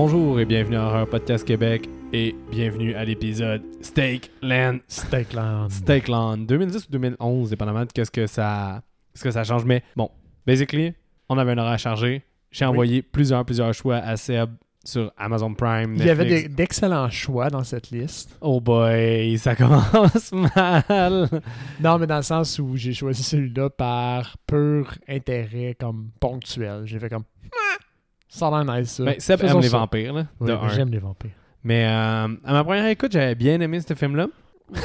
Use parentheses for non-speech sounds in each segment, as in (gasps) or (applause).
Bonjour et bienvenue à Horror Podcast Québec et bienvenue à l'épisode Steakland. Steakland. Steakland 2010 ou 2011, dépendamment de qu'est-ce que ça, ce que ça change. Mais bon, basically, on avait un horaire chargé. J'ai Oui. envoyé plusieurs, plusieurs choix à Seb sur Amazon Prime. Il y avait d'excellents choix dans cette liste. Oh boy, ça (laughs) commence mal. Non, mais dans le sens où j'ai choisi celui-là par pur intérêt comme ponctuel. J'ai fait comme Ah, ça a l'air nice ça. Ben, Seb aime les ça. vampires, là, Oui, de mais un. J'aime les vampires. Mais euh, à ma première écoute, j'avais bien aimé ce film-là. (laughs)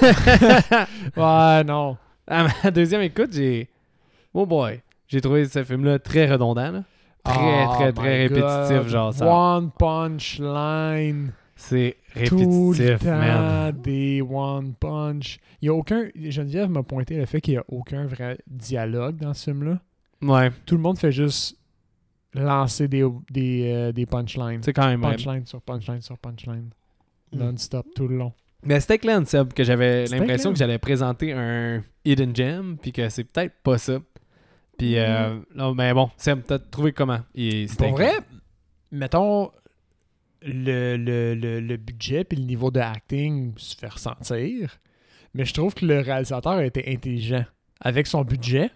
Ouais, non. À ma deuxième écoute, j'ai. Oh boy. J'ai trouvé ce film-là très redondant. là. Très, Oh très, très my répétitif. God. Genre, ça. One punch line. C'est Tout le répétitif, temps man. des one punch. Il y a aucun. Geneviève m'a pointé le fait qu'il n'y a aucun vrai dialogue dans ce film-là. Ouais, Tout le monde fait juste lancer des, des, euh, des punchlines. c'est quand même. Punchline sur punchline sur punchline. Mm. Non-stop tout le long. Mais c'était clair, Seb, que j'avais l'impression que j'allais présenter un Hidden Gem, puis que c'est peut-être pas ça. Puis, euh, non, mais bon, Seb, t'as trouvé comment? Et Pour vrai, mettons, le, le, le, le budget puis le niveau de acting se fait ressentir. Mais je trouve que le réalisateur a été intelligent avec son budget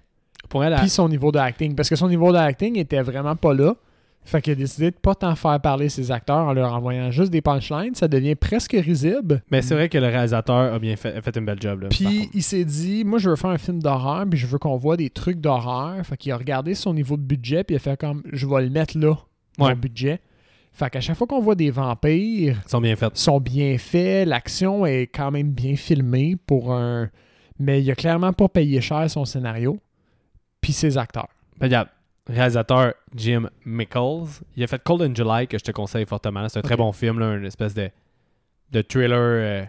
Pour elle, puis son niveau de acting. Parce que son niveau de acting était vraiment pas là. Fait qu'il a décidé de pas tant faire parler ses acteurs en leur envoyant juste des punchlines. Ça devient presque risible. mais c'est vrai que le réalisateur a bien fait, a fait une belle job. Là, Puis il s'est dit, moi je veux faire un film d'horreur, puis je veux qu'on voit des trucs d'horreur. Fait qu'il a regardé son niveau de budget, puis il a fait comme, je vais le mettre là, Ouais. mon budget. Fait qu'à chaque fois qu'on voit des vampires, Ils sont bien faits. sont bien faits, l'action est quand même bien filmée pour un... Mais il a clairement pas payé cher son scénario, puis ses acteurs. Ben, regarde, réalisateur Jim Mickles, il a fait Cold in July que je te conseille fortement. C'est un très bon film, là, une espèce de, de thriller euh,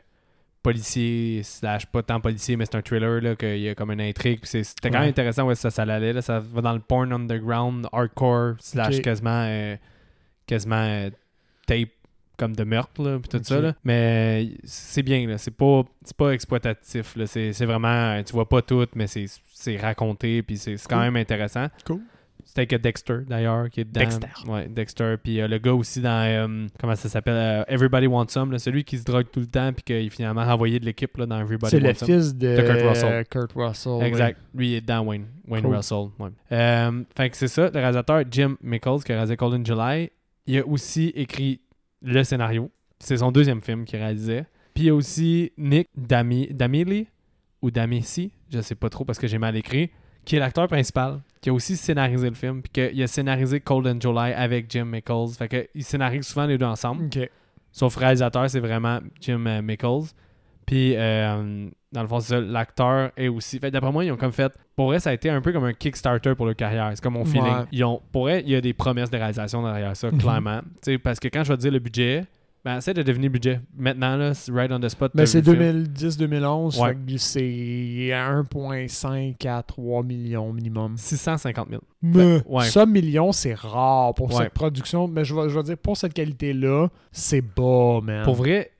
policier, slash pas tant policier, mais c'est un thriller, là, qu'il y a comme une intrigue. C'était quand Ouais. même intéressant où ça, ça allait. Là. Ça va dans le porn underground, hardcore, slash quasiment, euh, quasiment euh, tape comme de meurtre, là, puis tout ça. Là. Mais c'est bien, là. C'est pas, c'est pas exploitatif. Là. C'est, vraiment, tu vois pas tout, mais c'est, c'est raconté, puis c'est, c'est quand même intéressant. Cool. C'était avec Dexter, d'ailleurs, qui est dedans. Dexter. Ouais, Dexter. Puis euh, le gars aussi dans, euh, comment ça s'appelle, euh, Everybody Wants Some, là, celui qui se drogue tout le temps, puis qu'il est finalement renvoyé de l'équipe là, dans Everybody C'est le Wants Some. fils de, De Kurt Russell. Kurt Russell, ouais. Exact. Lui, il est dans Wayne, Wayne Cool. Russell. ouais. Euh, fait que c'est ça, le réalisateur Jim Mickles, qui a réalisé Cold in July. Il a aussi écrit le scénario. C'est son deuxième film qu'il réalisait. Puis il y a aussi Nick Dami, Damili, ou Damici, je sais pas trop parce que j'ai mal écrit, qui est l'acteur principal, qui a aussi scénarisé le film, puis qu'il a scénarisé Cold in July avec Jim Mickles. Fait que il scénarise souvent les deux ensemble. Ok. Sauf réalisateur, c'est vraiment Jim euh, Mickles. Puis, euh, dans le fond, c'est ça, l'acteur est aussi. Fait, d'après moi, ils ont comme fait. Pour vrai, ça a été un peu comme un Kickstarter pour leur carrière. C'est comme mon feeling. Ouais. Ils ont, pour vrai, il y a des promesses de réalisation derrière ça, Mhm. clairement. Tu sais, parce que quand je vais te dire le budget, ben, essaie de deviner budget. Maintenant, là, c'est right on the spot. Mais t'as c'est vu le film. 2010-2011, Ouais. fait que c'est 1,5 à 3 millions minimum. 650 000. Mais ouais. ça, millions, c'est rare pour Ouais. cette production. Mais je vais, je vais dire, pour cette qualité-là, c'est bas, man. Pour vrai,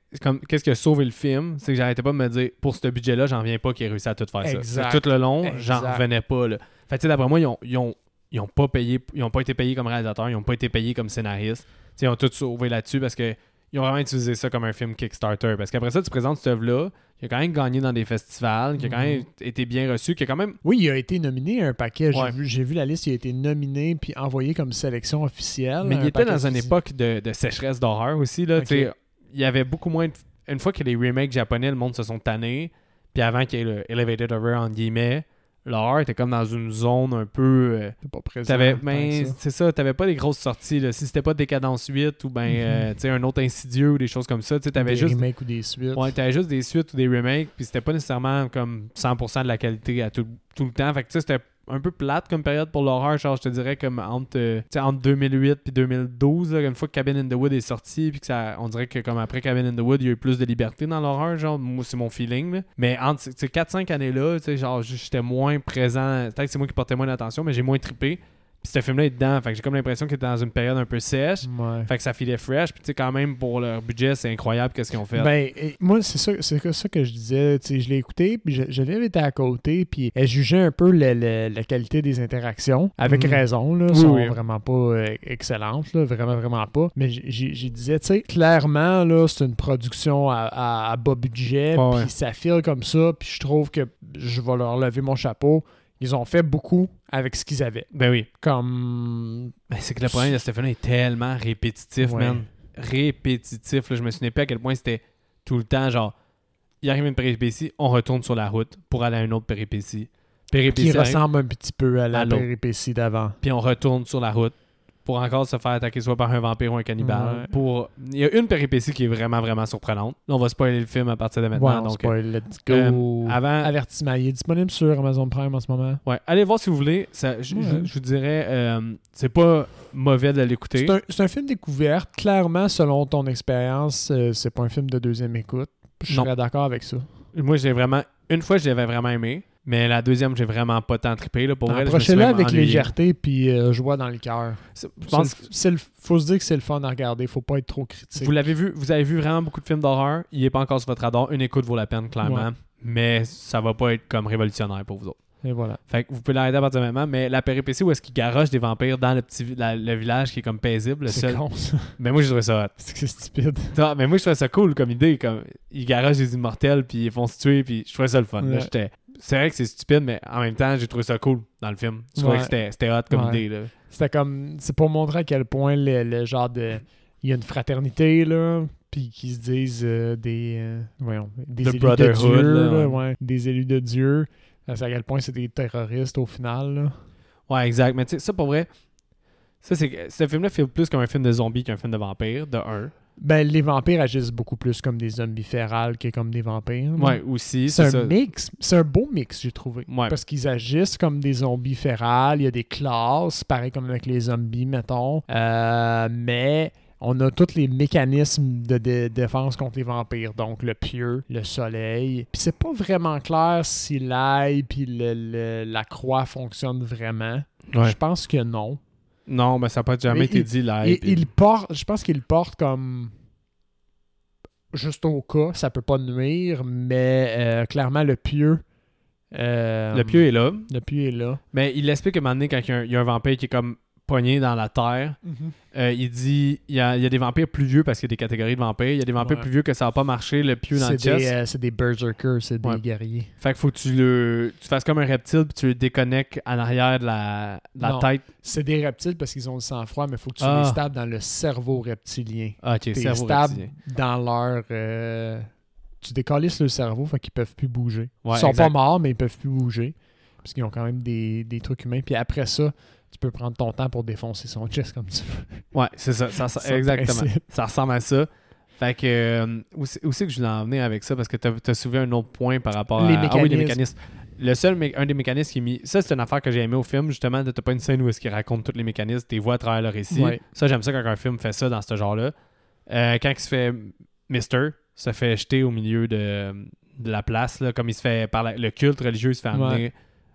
qu'est-ce qui a sauvé le film, c'est que j'arrêtais pas de me dire, pour ce budget-là, j'en viens pas qu'il ait réussi à tout faire ça. Exact. Que Tout le long, j'en revenais pas. Là. Fait que, tu sais, d'après moi, ils ont, ils, ont, ils ont pas payé, ils ont pas été payés comme réalisateurs, ils ont pas été payés comme scénaristes. Tu sais, ils ont tout sauvé là-dessus parce que ils ont vraiment utilisé ça comme un film Kickstarter. Parce qu'après ça, tu présentes cette œuvre-là, qui a quand même gagné dans des festivals, qui a quand même Mhm. été bien reçu, qui a quand même. Oui, il a été nominé à un paquet. J'ai Ouais. vu, j'ai vu la liste, il a été nominé puis envoyé comme sélection officielle. Mais il était dans une époque de, de sécheresse d'horreur aussi. Là, Il y avait beaucoup moins de... Une fois que les remakes japonais, le monde se sont tannés, puis avant qu'il y ait le Elevated Horror, en guillemets, l'horreur était comme dans une zone un peu... euh, pas présent. Ben, c'est ça, t'avais pas des grosses sorties. Là. Si c'était pas Décadence 8 ou ben, Mhm. euh, sais, un autre Insidieux ou des choses comme ça, tu sais, t'avais des juste, remakes ou des suites. ouais, t'avais juste des suites ou des remakes, puis c'était pas nécessairement comme 100% de la qualité à tout, tout le temps. Fait que tu sais, c'était un peu plate comme période pour l'horreur, genre je te dirais comme entre, euh, entre 2008 puis 2012, là, une fois que Cabin in the Wood est sorti, puis que ça, on dirait que comme après Cabin in the Wood, il y a eu plus de liberté dans l'horreur, genre moi c'est mon feeling. Mais entre ces 4-5 années-là, genre j'étais moins présent, peut-être que c'est moi qui portais moins d'attention, mais j'ai moins trippé. Puis ce film-là est dedans. Fait que j'ai comme l'impression qu'il était dans une période un peu sèche. Ouais. Fait que ça filait fresh. Puis tu sais, quand même, pour leur budget, c'est incroyable qu'est-ce qu'ils ont fait. Ben, moi, c'est ça, c'est que- ça que je disais. Tu sais, je l'ai écouté, puis je- Geneviève était à côté, puis elle jugeait un peu le- le- la qualité des interactions. Avec Mhm. raison, là. Oui, sont oui. vraiment pas euh, excellentes, là. Vraiment, vraiment pas. Mais j'ai- disais, tu sais, clairement, là, c'est une production à, à- à bas budget, puis ça file comme ça, puis je trouve que je vais leur lever mon chapeau. Ils ont fait beaucoup avec ce qu'ils avaient. Ben oui. Comme. Ben, c'est que le problème de film-là est tellement répétitif, Ouais. man. Répétitif. Là. Je me souvenais pas à quel point c'était tout le temps, genre, il arrive une péripétie, on retourne sur la route pour aller à une autre péripétie. Péripétie, Qui ressemble un petit peu à la À péripétie d'avant. puis on retourne sur la route pour encore se faire attaquer soit par un vampire ou un cannibale. Ouais. Pour... Il y a une péripétie qui est vraiment, vraiment surprenante. On va spoiler le film à partir de Ouais, maintenant. on donc, spoil, let's go. euh, avant, Avertissement. Il est disponible sur Amazon Prime en ce moment. ouais, allez voir si vous voulez. Ça, je, Ouais. vous dirais, euh, c'est pas mauvais de l'écouter. C'est un, film découverte. Clairement, selon ton expérience, euh, c'est pas un film de deuxième écoute. Je serais d'accord avec ça. Moi, j'ai vraiment. Une fois, je l'avais vraiment aimé. Mais la deuxième, j'ai vraiment pas tant trippé. Là, pour je même avec ennuyé. légèreté puis euh, joie dans le cœur. Je pense le- Faut se dire que c'est le fun à regarder. Faut pas être trop critique. Vous l'avez vu, vous avez vu vraiment beaucoup de films d'horreur. Il est pas encore sur votre radar. Une écoute vaut la peine, clairement. Ouais. Mais ça va pas être comme révolutionnaire pour vous autres. Et voilà. Fait que vous pouvez l'arrêter à partir de maintenant. Mais la péripétie où est-ce qu'il garoche des vampires dans le petit la- le village qui est comme paisible, le C'est seul. con, ça. (laughs) Mais moi, j'ai trouvé ça. C'est stupide. Non, mais moi, je trouvais ça cool comme idée. Comme, ils garagent des immortels, puis ils font se tuer, puis je trouvais ça le fun. Ouais. j'étais- c'est vrai que c'est stupide, mais en même temps, j'ai trouvé ça cool dans le film. Je trouvais que c'était- hot comme idée. Là. C'était comme. C'est pour montrer à quel point le, le genre de. Il y a une fraternité, là. Puis qu'ils se disent euh, des. euh, voyons. Des The élus de Dieu. là, là, ouais. ouais, Des élus de Dieu. C'est à quel point c'est des terroristes au final, là. Ouais, exact. Mais tu sais, ça pour vrai, ça, c'est ce film-là fait plus comme un film de zombies qu'un film de vampires, de un. Ben, les vampires agissent beaucoup plus comme des zombies férales que comme des vampires. Ouais, aussi. C'est un ça. mix. C'est un beau mix, j'ai trouvé. Ouais. Parce qu'ils agissent comme des zombies férales. Il y a des classes, pareil comme avec les zombies, mettons. Euh, mais on a tous les mécanismes de, dé- défense contre les vampires. Donc le pieu, le soleil. Puis c'est pas vraiment clair si l'ail puis la croix fonctionnent vraiment. Ouais. Je pense que non. Non, mais ça n'a pas jamais Mais été il- dit il porte, je pense qu'il porte comme juste au cas, ça peut pas nuire, mais euh, clairement le pieu. euh, Le pieu est là. le pieu est là. Mais il explique qu'à un moment donné, quand il y, a un, il y a un vampire qui est comme pogné dans la terre, euh, il dit il y, a, il y a des vampires plus vieux parce qu'il y a des catégories de vampires. Il y a des vampires Ouais. plus vieux que ça n'a pas marché, le pieu dans le chest. euh, c'est des berserkers, c'est des Ouais. guerriers. Fait qu'il faut que tu le tu fasses comme un reptile puis tu le déconnectes en arrière de la, de la Non. tête. C'est des reptiles parce qu'ils ont le sang froid, mais il faut que tu Ah. les dans le cerveau reptilien. Ah, ok, cerveau stable reptilien. dans leur. euh, tu décalisses le cerveau, fait qu'ils peuvent plus bouger. Ouais, ils sont exact. pas morts, mais ils peuvent plus bouger. Parce qu'ils ont quand même des, des trucs humains. Puis après ça, tu peux prendre ton temps pour défoncer son chest comme tu veux. Ouais, c'est ça. exactement. principe. Ça ressemble à ça. Fait que, euh, où, c'est, où c'est que je voulais en venir avec ça? Parce que tu as soulevé un autre point par rapport Les à. Ah oui, les mécanismes. mécanismes. Le seul, mé- un des mécanismes qui est mis. Ça, c'est une affaire que j'ai aimé au film, justement. T'as pas une scène où est-ce qu'il raconte tous les mécanismes, tes voix à travers le récit. Ouais. Ça, j'aime ça quand un film fait ça dans ce genre-là. Euh, quand il se fait Mister, se fait jeter au milieu de, de la place, là, comme il se fait par la- le culte religieux, il se fait amener Ouais.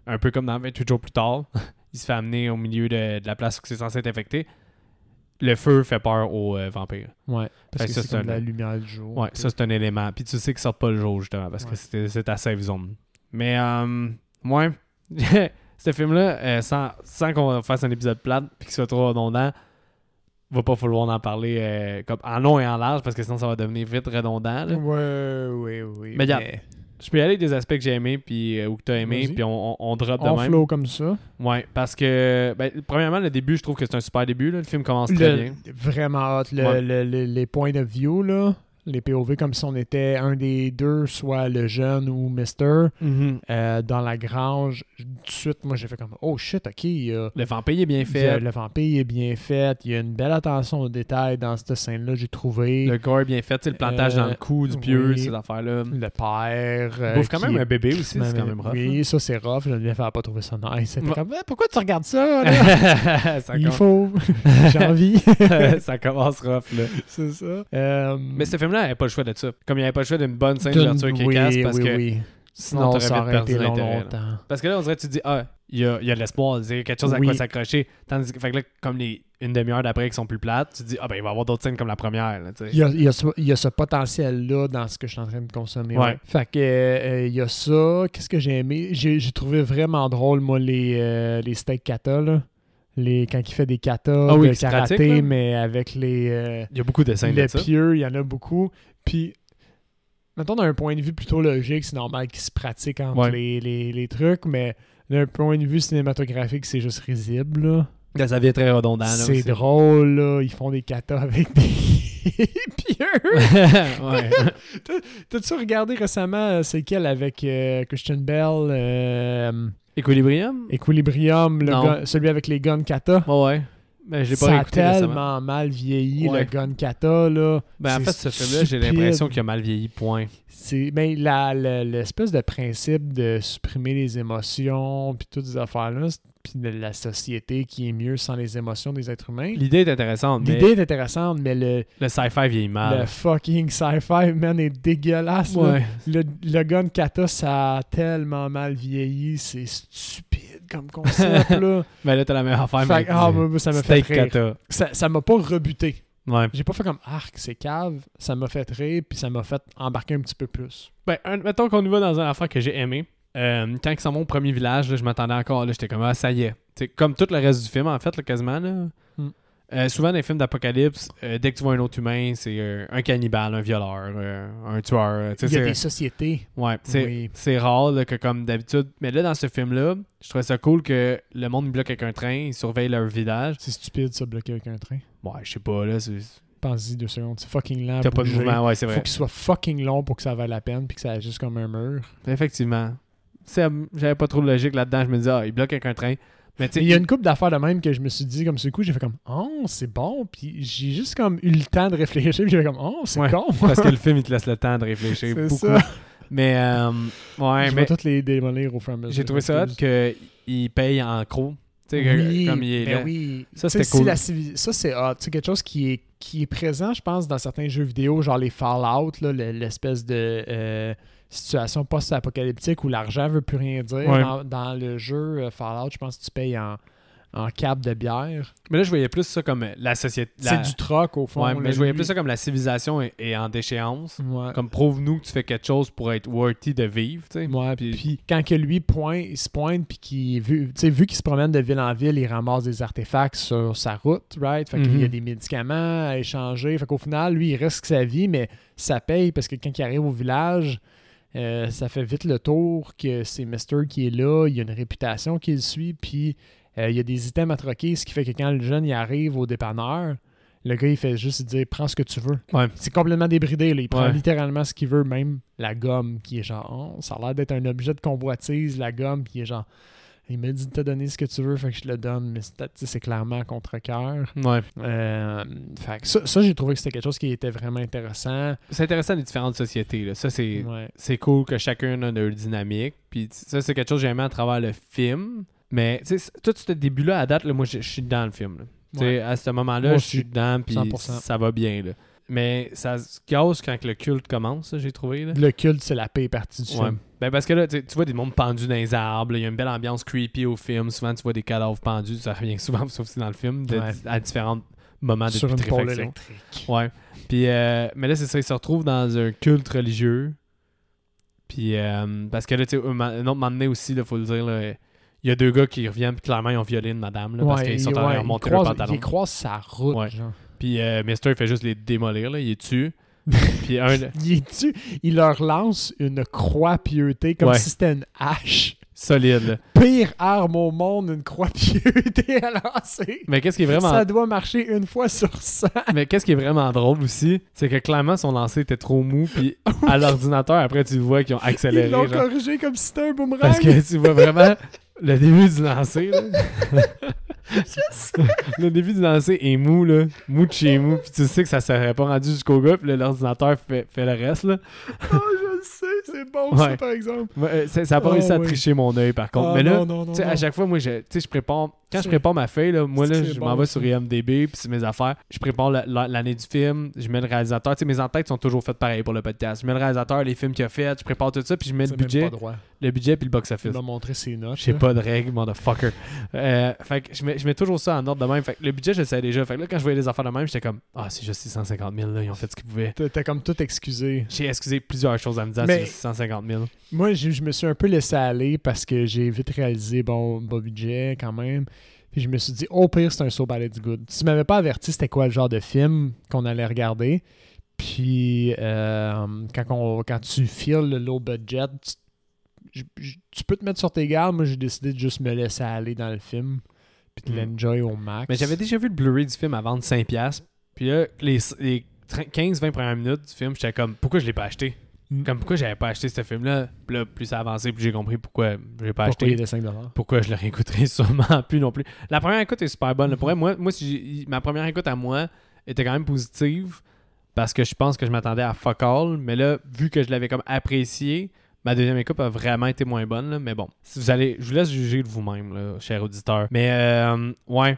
un peu comme dans 28 jours plus tard. (laughs) il se fait amener au milieu de, de la place où c'est censé être infecté. Le feu fait peur aux euh, vampires. Ouais. Parce Fait que c'est un- la lumière du jour. Ouais, ça c'est un élément. Puis tu sais qu'ils sortent pas le jour justement parce que Ouais. c'est ta safe zone. Mais euh, ouais, (laughs) ce film-là, euh, sans, sans qu'on fasse un épisode plate puis qu'il soit trop redondant, va pas falloir en parler euh, comme en long et en large parce que sinon ça va devenir vite redondant. là. Ouais, ouais, ouais. Mais regarde, Je peux y aller avec des aspects que j'ai aimés puis euh, ou que t'as aimé Vas-y. puis on, on, on drop de on même. flow comme ça. Ouais, parce que ben, premièrement le début je trouve que c'est un super début. là. Le film commence très Le- bien. Vraiment hot. Le- Ouais. le- le- les points de view, là. Les POV comme si on était un des deux, soit le jeune ou Mister, Mhm. euh, dans la grange. Tout de suite, moi, j'ai fait comme Oh shit, ok. Le vampire est bien a- fait. le vampire est bien fait. Il y a une belle attention aux détails dans cette scène-là, j'ai trouvé. Le gore est bien fait. sais, Le plantage Euh, dans le cou du pieu, oui. ces affaires-là. Le père. Il euh, bouffe quand même est- un bébé aussi, c'est quand même rough. Oui, ça c'est rough. Geneviève n'a pas trouvé ça nice. Comme Eh, Pourquoi tu regardes ça? là? là. (laughs) ça, Il faut. (laughs) J'ai envie. (laughs) ça commence rough, là. c'est ça. Euh, Mais ce film-là n'avait pas le choix de ça. Comme il n'y avait pas le choix d'une bonne scène d'ouverture qui oui, casse parce oui, que oui. Sinon, ça aurait perdu été long, là. longtemps. Parce que là, on dirait que tu te dis, ah, il y a, y a de l'espoir, il y a quelque chose à quoi s'accrocher. Tandis que, fait que là, comme les, une demi-heure d'après qui sont plus plates, tu dis, ah, ben, il va y avoir d'autres scènes comme la première. Là. Il y a, il y a ce, il y a ce potentiel-là dans ce que je suis en train de consommer. Ouais. ouais. Fait que euh, il y a ça. Qu'est-ce que j'ai aimé? J'ai trouvé vraiment drôle, moi, les, euh, les steak kata, là. Les, quand il fait des katas Ah oui, de karaté, pratique, mais avec les, euh, Il y a beaucoup de les pieux, il y en a beaucoup. Puis, mettons, d'un point de vue plutôt logique, c'est normal qu'ils se pratiquent entre Ouais. les, les, les trucs, mais d'un point de vue cinématographique, c'est juste risible, là. Là, ça devient très redondant. C'est drôle, là. Ils font des katas avec des (laughs) pieux. (laughs) (laughs) T'as-tu regardé récemment, euh, c'est quel avec euh, Christian Bell, euh, Equilibrium? Equilibrium, le gun- celui avec les guns kata? Ouais, ouais. Ben, je l'ai Ça pas a récemment. tellement mal vieilli, Ouais. le gun kata, là. Ben, en fait, ce film-là, j'ai l'impression qu'il a mal vieilli, point. C'est ben, l'espèce de principe de supprimer les émotions, puis toutes ces affaires-là, puis de la société qui est mieux sans les émotions des êtres humains. L'idée est intéressante, mais L'idée est intéressante, mais le, le sci-fi vieillit le mal. fucking sci-fi, man, est dégueulasse. Ouais. Le, le gun kata, ça a tellement mal vieilli. C'est stupide comme concept, (laughs) là. Ben là, t'as la meilleure affaire. Fait mais ah, moi, ça m'a fait rire. kata. Ça m'a pas rebuté. Ouais. J'ai pas fait comme arc, c'est cave. Ça m'a fait rire, puis ça m'a fait embarquer un petit peu plus. Ben, un- mettons qu'on y va dans une affaire que j'ai aimé. Euh, quand ils s'en vont au premier village, là, je m'attendais encore. là, J'étais comme, ah, ça y est. Comme tout le reste du film, en fait, là, quasiment. Là. Mm. Euh, souvent, dans les films d'apocalypse, euh, dès que tu vois un autre humain, c'est euh, un cannibale, un violeur, un tueur. Il y a des sociétés. Ouais, c'est Oui. rare là, que comme d'habitude. Mais là, dans ce film-là, je trouvais ça cool que le monde bloque avec un train, ils surveillent leur village. C'est stupide, ça, bloquer avec un train. Ouais, je sais pas, là. Pense-y deux secondes. C'est fucking lent. T'as pas de mouvement, ouais, c'est Faut vrai. qu'il soit fucking long pour que ça vaille la peine, puis que ça agisse comme un mur. Effectivement. J'avais pas trop de logique là-dedans. Je me disais, ah, ils bloquent avec un train. Mais Il y a une couple d'affaires de même que je me suis dit, comme ce coup, j'ai fait comme, oh, c'est bon. Puis j'ai juste comme eu le temps de réfléchir, puis j'ai fait comme, oh, c'est Ouais, con. (laughs) parce que le film, il te laisse le temps de (laughs) réfléchir C'est beaucoup. ça. Mais, euh, ouais, je mais vais toutes les démolir au fur j'ai trouvé ça Excuse. qu'il paye en croc. Que- Oui, comme il est ben là. oui. Ça, c'était si cool. la Ça, c'est hot. C'est quelque chose qui est, qui est présent, je pense, dans certains jeux vidéo, genre les Fallout, l'espèce de euh, situation post-apocalyptique où l'argent veut plus rien dire. Ouais. Dans, dans le jeu euh, Fallout, je pense que tu payes en, en cap de bière. Mais là, je voyais plus ça comme la société. C'est du troc, au fond. Ouais, mais je voyais plus ça comme la civilisation est, est en déchéance. Ouais. Comme prouve-nous que tu fais quelque chose pour être worthy de vivre, tu sais. Ouais, Puis- puis, quand que lui pointe, il se pointe puis qu'il vu, vu qu'il se promène de ville en ville, il ramasse des artefacts sur sa route, right? Fait qu'il y a Mhm. des médicaments à échanger. Fait qu'au final, lui, il risque sa vie, mais ça paye parce que quand il arrive au village, euh, ça fait vite le tour que c'est Mister qui est là, il y a une réputation qui le suit, puis euh, il y a des items à troquer, ce qui fait que quand le jeune il arrive au dépanneur, le gars il fait juste dire prends ce que tu veux. Ouais. C'est complètement débridé, là. il prend Ouais. littéralement ce qu'il veut, même la gomme qui est genre oh, ça a l'air d'être un objet de convoitise, la gomme qui est genre il m'a dit de te donner ce que tu veux, fait que je te le donne, mais c'est clairement à contre-cœur. Ouais. Euh, fait que ça, ça, j'ai trouvé que c'était quelque chose qui était vraiment intéressant. C'est intéressant les différentes sociétés. Là. Ça, c'est Ouais. cool que chacun a leur dynamique. Puis ça, c'est quelque chose que j'ai aimé à travers le film. Mais tout ce début-là, à date, là, moi, je suis dans le film. là. Ouais. À ce moment-là, je suis dedans, puis 100%. ça va bien. Là. Mais ça se casse quand le culte commence, j'ai trouvé. Là. Le culte, c'est la paix partie du Ouais. film. Ben parce que là, tu vois des mondes pendus dans les arbres, il y a une belle ambiance creepy au film. Souvent, tu vois des cadavres pendus, ça revient (laughs) souvent, sauf si dans le film, de- Ouais. à différents moments de Sur une pôle électrique. Ouais. Puis, euh, mais là, c'est ça, ils se retrouvent dans un culte religieux. Puis, euh, parce que là, tu sais, un, autre moment donné aussi, il faut le dire, là, il y a deux gars qui reviennent, puis clairement, ils ont violé une madame, là, parce Ouais, qu'ils sont en train de remonter leur pantalon. Il croise sa route, Ouais. genre. Puis, euh, Mister, il fait juste les démolir, là, il est dessus. (laughs) puis, un, Il est dessus, il leur lance une croix pieuté comme Ouais. si c'était une hache. solide. Pire arme au monde, une croix pieuté à lancer. Mais qu'est-ce qui est vraiment. Ça doit marcher une fois sur 100. Mais qu'est-ce qui est vraiment drôle aussi, c'est que clairement son lancer était trop mou, puis (laughs) à l'ordinateur, après tu vois qu'ils ont accéléré. Ils l'ont genre. corrigé comme si c'était un boomerang. Parce que tu vois vraiment le début du lancer. Là. (laughs) le début du lancer est mou, là. Mou de chez mou. Puis tu sais que ça serait pas rendu jusqu'au gars. Puis l'ordinateur fait, fait le reste. Là. Oh, bon, ça, par exemple. Ouais, euh, ça n'a pas ah, réussi à tricher mon œil, par contre. Ah, mais là, non, non, non, à chaque fois, moi, je, je prépare. Quand je prépare ma feuille, là, moi, là, je m'en vais sur IMDB, puis c'est mes affaires. Je prépare l'année du film, je mets le réalisateur. sais mes entêtes sont toujours faites pareil pour le podcast. Je mets le réalisateur, les films qu'il a fait, je prépare tout ça, puis je mets le budget, le budget, puis le box-office. Il m'a montré ses notes. J'ai pas de règles, motherfucker. euh, fait que je mets, je mets toujours ça en ordre de même. Fait que le budget, je le savais déjà. Fait que là, quand je voyais les affaires de même, j'étais comme, ah, oh, c'est juste 650 000, là, ils ont fait ce qu'ils pouvaient. T'as comme tout excusé. J'ai excusé plusieurs choses en me disant, c'est 650 moi, je, me suis un peu laissé aller parce que j'ai vite réalisé, bon, bon budget quand même. Puis je me suis dit, au pire, c'est un saut so bad good. Tu m'avais pas averti c'était quoi le genre de film qu'on allait regarder? Puis euh, quand, on, quand tu files le low budget, tu, peux te mettre sur tes gardes. Moi, j'ai décidé de juste me laisser aller dans le film. Puis de mm. l'enjoy au max. Mais j'avais déjà vu le Blu-ray du film à vendre 5$. Puis là, les, les 15-20 premières minutes du film, j'étais comme, pourquoi je l'ai pas acheté? Mm. Comme, pourquoi j'avais pas acheté ce film-là? Puis là, plus ça avançait, plus j'ai compris pourquoi j'ai pas Pourquoi il acheté. était 5 Pourquoi je le réécouterai (laughs) sûrement plus non plus. La première écoute est super bonne. Pour moi, moi si ma première écoute à moi était quand même positive parce que je pense que je m'attendais à fuck all. Mais là, vu que je l'avais comme apprécié, ma deuxième écoute a vraiment été moins bonne. là. Mais bon, si vous allez, je vous laisse juger de vous-même, cher auditeur. Mais euh, ouais,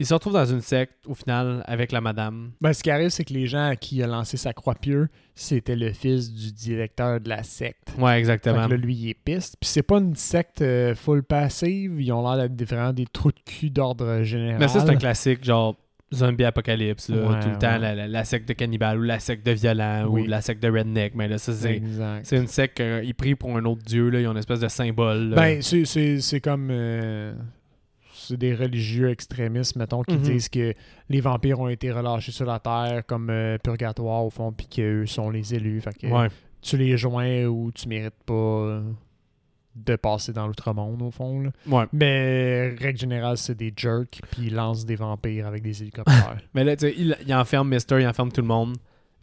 il se retrouve dans une secte au final avec la madame. Ben, ce qui arrive, c'est que les gens à qui il a lancé sa croix pieux, c'était le fils du directeur de la secte. Ouais, Fait exactement. que là, lui, il est piste. Puis c'est pas une secte euh, full passive. Ils ont l'air d'être des- vraiment des trous de cul d'ordre général. Mais ça, c'est un classique, genre zombie apocalypse, là, Ouais, tout le temps, la, la- la secte de cannibale ou la secte de violent Oui. ou la secte de redneck. Mais là, ça, c'est. C'est une secte qu'ils prient pour un autre dieu, là. ils ont une espèce de symbole. là. Ben, c'est- c'est c'est comme. euh, c'est des religieux extrémistes, mettons, qui Mhm. disent que les vampires ont été relâchés sur la terre comme euh, purgatoire, au fond, puis qu'eux sont les élus. Fait que ouais. tu les joins ou tu mérites pas euh, de passer dans l'outre-monde, au fond. là. ouais. Mais, règle générale, c'est des jerks, puis ils lancent des vampires avec des hélicoptères. (laughs) Mais là, tu sais, il, il enferme Mister, il enferme tout le monde.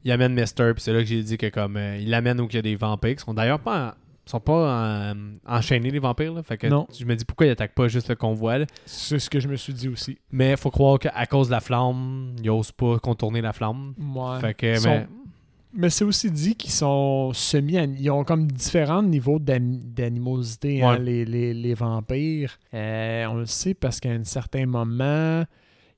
Il amène Mister, puis c'est là que j'ai dit que comme euh, il l'amène où il y a des vampires qui sont d'ailleurs pas sont pas en- enchaînés les vampires là. Fait que Non. je me dis pourquoi ils attaquent pas juste le convoi c'est ce que je me suis dit aussi. Mais faut croire qu'à cause de la flamme, ils osent pas contourner la flamme. Ouais. Fait que mais, sont- Mais c'est aussi dit qu'ils sont semi Ils ont comme différents niveaux d'ani- d'animosité, hein, les, les- les vampires. Euh, on le sait parce qu'à un certain moment,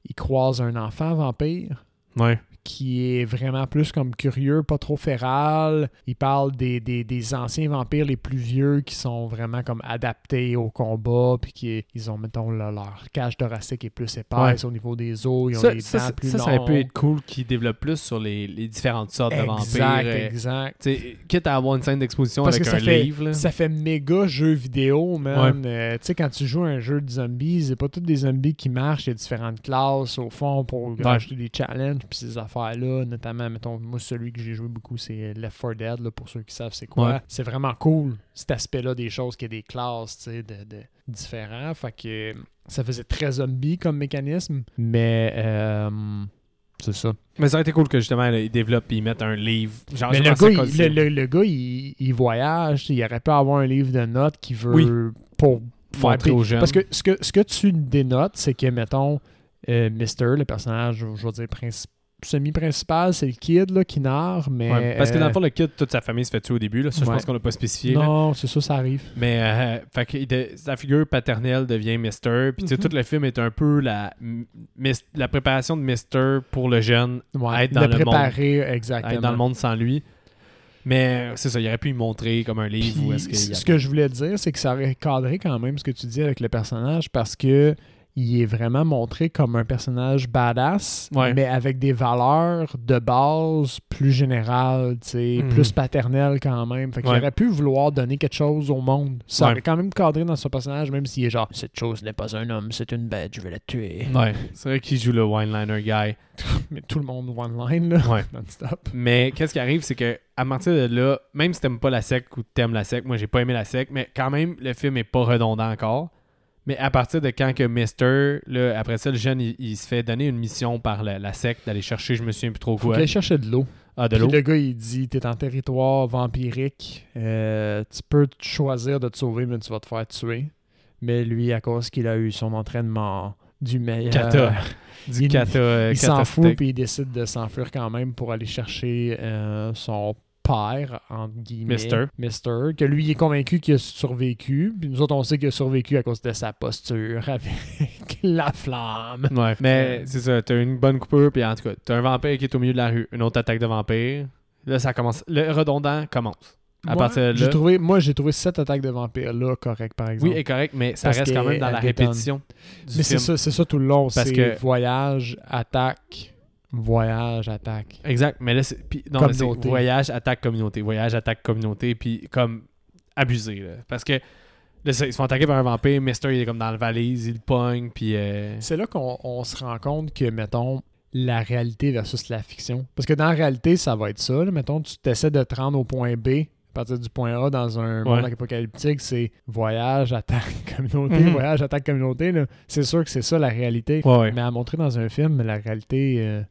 ils croisent un enfant vampire ouais. Qui est vraiment plus comme curieux, pas trop féral. Il parle des, des, des anciens vampires les plus vieux qui sont vraiment comme adaptés au combat, puis qui ils ont, mettons, là, leur cage thoracique est plus épaisse au niveau des os, ils ont Ça, des ça, dents ça, plus ça, ça aurait pu longues. être cool qu'ils développent plus sur les, les différentes sortes de vampires. Exact, euh, exact. quitte à avoir une scène d'exposition avec que ça un fait- livre. là. Ça fait méga jeu vidéo, man. Euh, tu sais, quand tu joues à un jeu de zombies, c'est pas tous des zombies qui marchent. Il y a différentes classes au fond pour rajouter des challenges puis ces affaires-là. Notamment, mettons, moi, celui que j'ai joué beaucoup, c'est Left 4 Dead, là, pour ceux qui savent c'est quoi. Ouais. C'est vraiment cool, cet aspect-là des choses, qu'il y a des classes, tu sais, de, de- différents. Fait que ça faisait très zombie comme mécanisme. Mais, euh, c'est ça. Mais ça aurait été cool que justement là, ils développent et ils mettent un livre. Genre, Mais le gars, il, c'est- le, le- le gars, il, il voyage. Il aurait pu avoir un livre de notes qui veut Oui. pour faire aux jeunes. Parce que ce que, ce que tu dénotes, c'est que, mettons, euh, Mister, le personnage, je veux dire, princi- semi-principal, c'est le kid là, qui narre, mais. Ouais, parce que dans euh, le fond, le kid, toute sa famille se fait tuer au début. Là. Ça, je pense qu'on l'a pas spécifié. Non, c'est ça, ça arrive. Mais euh, fait que de- sa figure paternelle devient Mister. Puis Mhm. tout le film est un peu la, la préparation de Mister pour le jeune Ouais, Être dans le le monde. préparer, à exactement. être dans le monde sans lui. Mais euh, c'est ça, il aurait pu y montrer comme un livre. Ou est-ce a- ce que je voulais dire, c'est que ça aurait cadré quand même ce que tu dis avec le personnage parce que il est vraiment montré comme un personnage badass, Ouais. mais avec des valeurs de base plus générales, Mhm. plus paternelles quand même. Fait qu'il Ouais. aurait pu vouloir donner quelque chose au monde. Ça Ouais. aurait quand même cadré dans son personnage, même s'il est genre Cette chose n'est pas un homme, c'est une bête, je vais la tuer. Ouais, c'est vrai qu'il joue le wineliner guy. (laughs) Mais tout le monde one-line, là, (laughs) non-stop. Mais qu'est-ce qui arrive, c'est que à partir de là, même si t'aimes pas la secte ou t'aimes la secte, moi j'ai pas aimé la secte, mais quand même le film est pas redondant encore. Mais à partir de quand que Mister, là, après ça, le jeune, il, il se fait donner une mission par la, la secte d'aller chercher, je me souviens plus trop quoi. aille chercher de l'eau. Ah, de l'eau. le gars, il dit T'es en territoire vampirique, euh, tu peux choisir de te sauver, mais tu vas te faire tuer. Mais lui, à cause qu'il a eu son entraînement du meilleur, Kata. (laughs) Du il- euh, il s'en fout, puis il décide de s'enfuir quand même pour aller chercher euh, son père, entre guillemets. Mister. Mister. Que lui, il est convaincu qu'il a survécu. Puis nous autres, on sait qu'il a survécu à cause de sa posture avec (laughs) la flamme. Ouais. Mais Euh. c'est ça, t'as une bonne coupure, puis en tout cas, t'as un vampire qui est au milieu de la rue, une autre attaque de vampire. Là, ça commence. Le redondant commence. À Moi, partir de là. trouvé, moi, j'ai trouvé cette attaque de vampire là correct, par exemple. Oui, est correct, mais ça Parce reste quand même dans la répétition du Mais c'est ça, c'est ça tout le long. Parce C'est que- voyage, attaque, voyage, attaque. Exact, mais là, c'est. puis- non, mais c'est Communauté. voyage, attaque, communauté. Voyage, attaque, communauté, puis comme abusé, là. Parce que là, ils se font attaquer par un vampire, Mister, il est comme dans la valise, il le pogne, puis. euh, C'est là qu'on on se rend compte que, mettons, la réalité versus la fiction. Parce que dans la réalité, ça va être ça. là. Mettons, tu t'essaies de te rendre au point B à partir du point A dans un Ouais. monde apocalyptique, c'est voyage, attaque, (laughs) communauté, Mhm. voyage, attaque, communauté. là. C'est sûr que c'est ça la réalité. Ouais, ouais. Mais à montrer dans un film, la réalité, euh,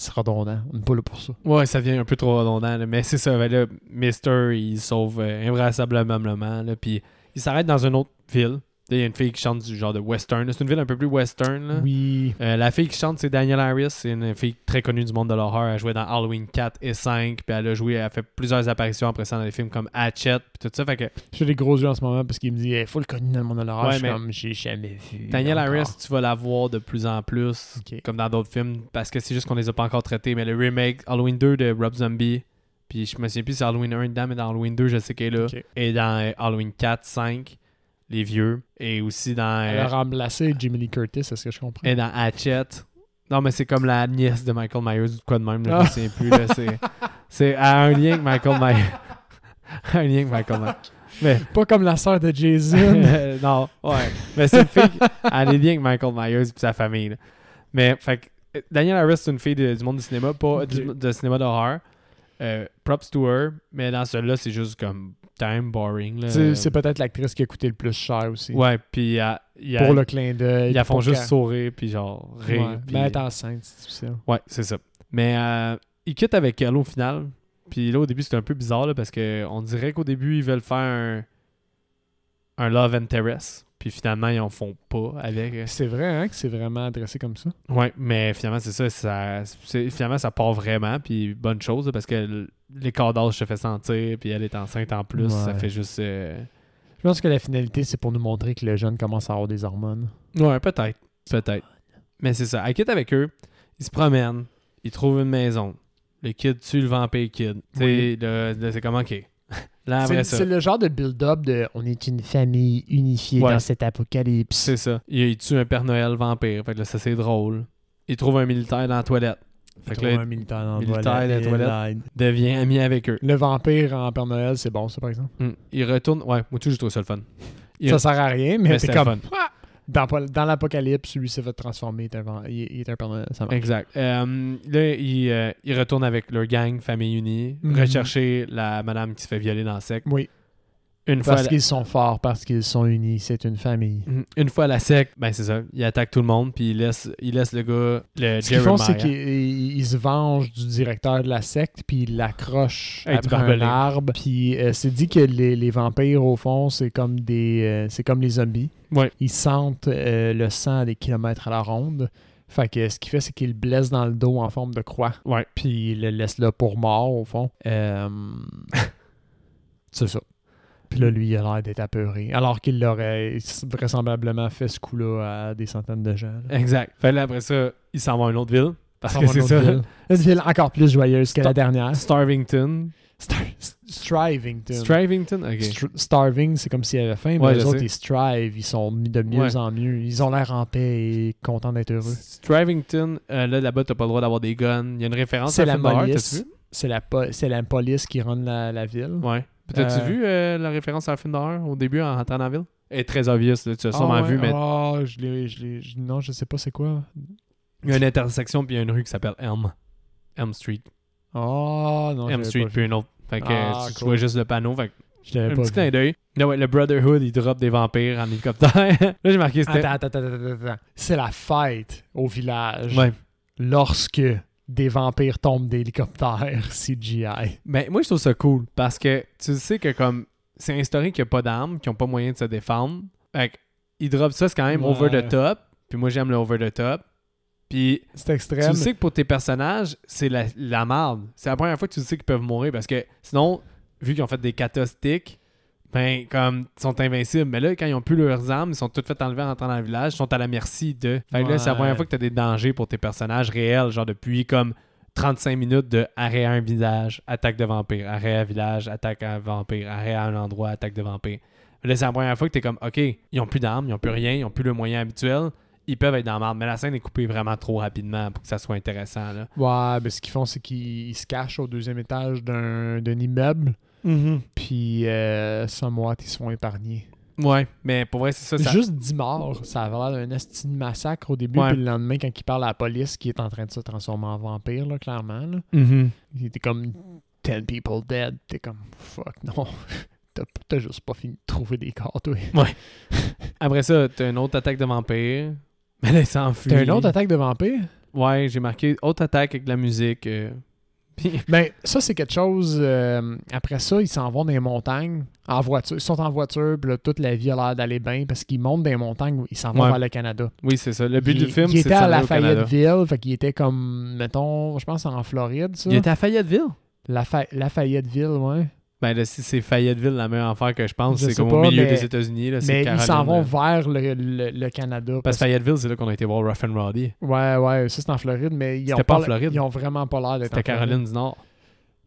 c'est redondant. On n'est pas là pour ça. Ouais, ça devient un peu trop redondant, mais c'est ça. ben là, Mister, il sauve euh, invraisemblablement, puis il s'arrête dans une autre ville. Là, Il y a une fille qui chante du genre de western. C'est une ville un peu plus western. Là. Oui. Euh, la fille qui chante, c'est Danielle Harris. C'est une fille très connue du monde de l'horreur. Elle jouait dans Halloween 4 et 5. Puis elle a joué, elle a fait plusieurs apparitions après ça dans des films comme Hatchet. Puis tout ça. Fait que J'ai des gros yeux en ce moment parce qu'il me dit, il faut le connu dans le monde de l'horreur. Ouais, comme, j'ai jamais vu. Danielle. Harris, tu vas la voir de plus en plus. Comme dans d'autres films. Parce que c'est juste qu'on les a pas encore traités. Mais le remake Halloween 2 de Rob Zombie. Puis je me souviens plus si c'est Halloween 1 dedans, mais dans Halloween 2, je sais qu'elle est là. Et dans euh, Halloween 4, 5, les vieux. Et aussi dans. Elle euh, a remplacé Jimmy Lee Curtis, est-ce que je comprends? Et dans Hatchet. Non, mais c'est comme la nièce de Michael Myers ou de quoi de même. Là, Ah. Je me souviens plus. Là, c'est, c'est à un lien avec Michael Myers. (laughs) un lien avec Michael Myers. Mais, (laughs) Pas comme la sœur de Jason. euh, (laughs) non, ouais. Mais c'est une fille. qui- Elle liens avec Michael Myers et sa famille. là. Mais, fait que, euh, Danielle Harris, c'est une fille de- du monde du cinéma, pas du- de cinéma d'horreur. Euh, props to her. Mais dans celui-là, c'est juste comme time boring. Là. C'est peut-être l'actrice qui a coûté le plus cher aussi. Ouais, puis Pour le clin d'œil. ils la font juste sourire, puis genre rire. Ouais. Mais être enceinte, c'est difficile. Ouais, c'est ça. Mais euh, il quitte avec elle au final. Puis là, au début, c'était un peu bizarre là, parce que on dirait qu'au début, ils veulent faire un, un Love Interest. Puis finalement, ils en font pas avec. C'est vrai hein, que c'est vraiment adressé comme ça. Ouais, mais finalement, c'est ça. ça finalement, ça part vraiment. Puis bonne chose parce que l'écart d'âge se fait sentir. Puis elle est enceinte en plus. Ça fait juste. euh, Je pense que la finalité, c'est pour nous montrer que le jeune commence à avoir des hormones. Ouais, peut-être. Peut-être. Mais c'est ça. Elle quitte avec eux. Ils se promènent. Ils trouvent une maison. Le kid tue le vampire kid. Oui. c'est comme OK. (laughs) C'est le genre de build-up de on est une famille unifiée Ouais. dans cet apocalypse. C'est ça. Il, il tue un Père Noël vampire. Fait que là, ça, c'est drôle. Il trouve un militaire dans la toilette. Fait que là, un militaire dans militaire la toilette. devient ami avec eux. Le vampire en Père Noël, c'est bon, ça, par exemple? Hmm. Il retourne. Ouais, moi, tout, je trouve ça le fun. Il- Ça sert à rien, mais, Mais c'est comme. Ah! Dans, dans l'apocalypse, lui s'est fait transformer. Il est un, van- il, il est un Père Noël. Ça. Exact. Euh, là, il, euh, il retourne avec leur gang, famille unie, Mhm. rechercher la madame qui se fait violer dans le sec. Oui, Une parce qu'ils sont forts, parce qu'ils sont unis. C'est une famille. Mhm. Une fois à la sec, ben c'est ça. Il attaque tout le monde, puis il laisse, il laisse le gars, le Ce qu'ils font, c'est qu'ils ils- ils se vengent du directeur de la secte, puis ils l'accrochent après un arbre. Puis euh, c'est dit que les, les vampires, au fond, c'est comme des, euh, c'est comme les zombies. Ouais. Ils sentent euh, le sang à des kilomètres à la ronde. Fait que ce qu'il fait, c'est qu'il le blesse dans le dos en forme de croix. Ouais. Puis il le laisse là pour mort, au fond. (laughs) C'est ça. Puis là, lui, il a l'air d'être apeuré. Alors qu'il l'aurait vraisemblablement fait ce coup-là à des centaines de gens. là. Exact. Fait là, après ça, il s'en va à une autre ville. Parce que c'est ça. une ville. Une ville encore plus joyeuse que la dernière. Starvington. Star- Strivington. Strivington? Ok. Str- starving, c'est comme s'il avait faim, mais Ouais, les autres, sais. ils strive, ils sont de mieux Ouais. en mieux. Ils ont l'air en paix et contents d'être heureux. Strivington, euh, là, là-bas, t'as pas le droit d'avoir des guns. Il y a une référence à la d'horreur, police. C'est la, po- la police qui run la, la ville. Ouais. T'as-tu Euh, vu euh, la référence à film d'horreur au début en rentrant dans la ville? Elle est très obvious, là, tu as Ah sûrement ouais, vu, mais ah, je l'ai, je l'ai- je- non, je sais pas c'est quoi. il y a une intersection puis il y a une rue qui s'appelle Elm. Elm Street. Oh non, Elm Street pas puis une autre. Fait que Ah, tu, cool. vois juste le panneau. Fait que Je l'avais un pas petit clin d'œil. Ouais, le Brotherhood, il drop des vampires en hélicoptère. (laughs) là, j'ai marqué c'était. Attends, attends, attends, attends, attends. C'est la fête au village Ouais. lorsque des vampires tombent d'hélicoptères (laughs) CGI. Ben, moi, je trouve ça cool parce que tu sais que comme c'est instauré qu'il n'y a pas d'armes, qu'ils n'ont pas moyen de se défendre. Fait ils drop ça, c'est quand même Ouais. over the top. Puis moi, j'aime le over the top. Puis C'est tu extrême. le sais que pour tes personnages, c'est la, la merde. C'est la première fois que tu sais qu'ils peuvent mourir parce que sinon, vu qu'ils ont fait des catastiques, ben, comme, ils sont invincibles. Mais là, quand ils ont plus leurs armes, ils sont toutes faites enlever en rentrant dans le village, ils sont à la merci de. Fait que là, c'est la première fois que tu as des dangers pour tes personnages réels, genre depuis comme 35 minutes de arrêt à un village, attaque de vampire, arrêt à village, attaque à vampire, arrêt à un endroit, attaque de vampire. Là, c'est la première fois que tu es comme, OK, ils ont plus d'armes, ils ont plus rien, ils ont plus le moyen habituel. Ils peuvent être dans la mais la scène est coupée vraiment trop rapidement pour que ça soit intéressant. Là. Ouais, ben ce qu'ils font, c'est qu'ils ils se cachent au deuxième étage d'un d'un immeuble, puis euh, somewhat, ils se font épargnés. Ouais, mais pour vrai, c'est ça. ça... Juste 10 morts, ça avait l'air d'un esti de massacre au début, Ouais. puis le lendemain, quand il parle à la police qui est en train de se transformer en vampire, là, clairement, là, Mhm. il était comme 10 people dead. T'es comme, fuck, non. (laughs) T'as juste pas fini de trouver des corps, toi. Après ça, t'as une autre attaque de vampire. Mais là, il s'enfuit. T'as une autre attaque de vampire? Ouais, j'ai marqué autre attaque avec de la musique. euh. Puis, Ben, ça, c'est quelque chose. euh, après ça, ils s'en vont dans les montagnes en voiture. Ils sont en voiture, puis là, toute la vie a l'air d'aller bien parce qu'ils montent dans les montagnes, ils s'en vont Ouais. vers le Canada. oui, c'est ça. Le but il, du film, il c'est était de à. Lafayetteville, fait qu'il était comme, mettons, je pense en Floride, ça. Il était à Fayetteville? Lafa- Lafayetteville, ouais. Ben là, si c'est Fayetteville, la meilleure affaire que je pense, c'est comme au milieu mais- des États-Unis. Mais ils s'en vont vers le, le- le Canada. Parce que Fayetteville, c'est là qu'on a été voir Rough and Roddy. Ouais, ouais, ça c'est en Floride, mais ils ont pas en l'air- Floride. Ils ont vraiment pas l'air d'être C'était. Caroline du Nord.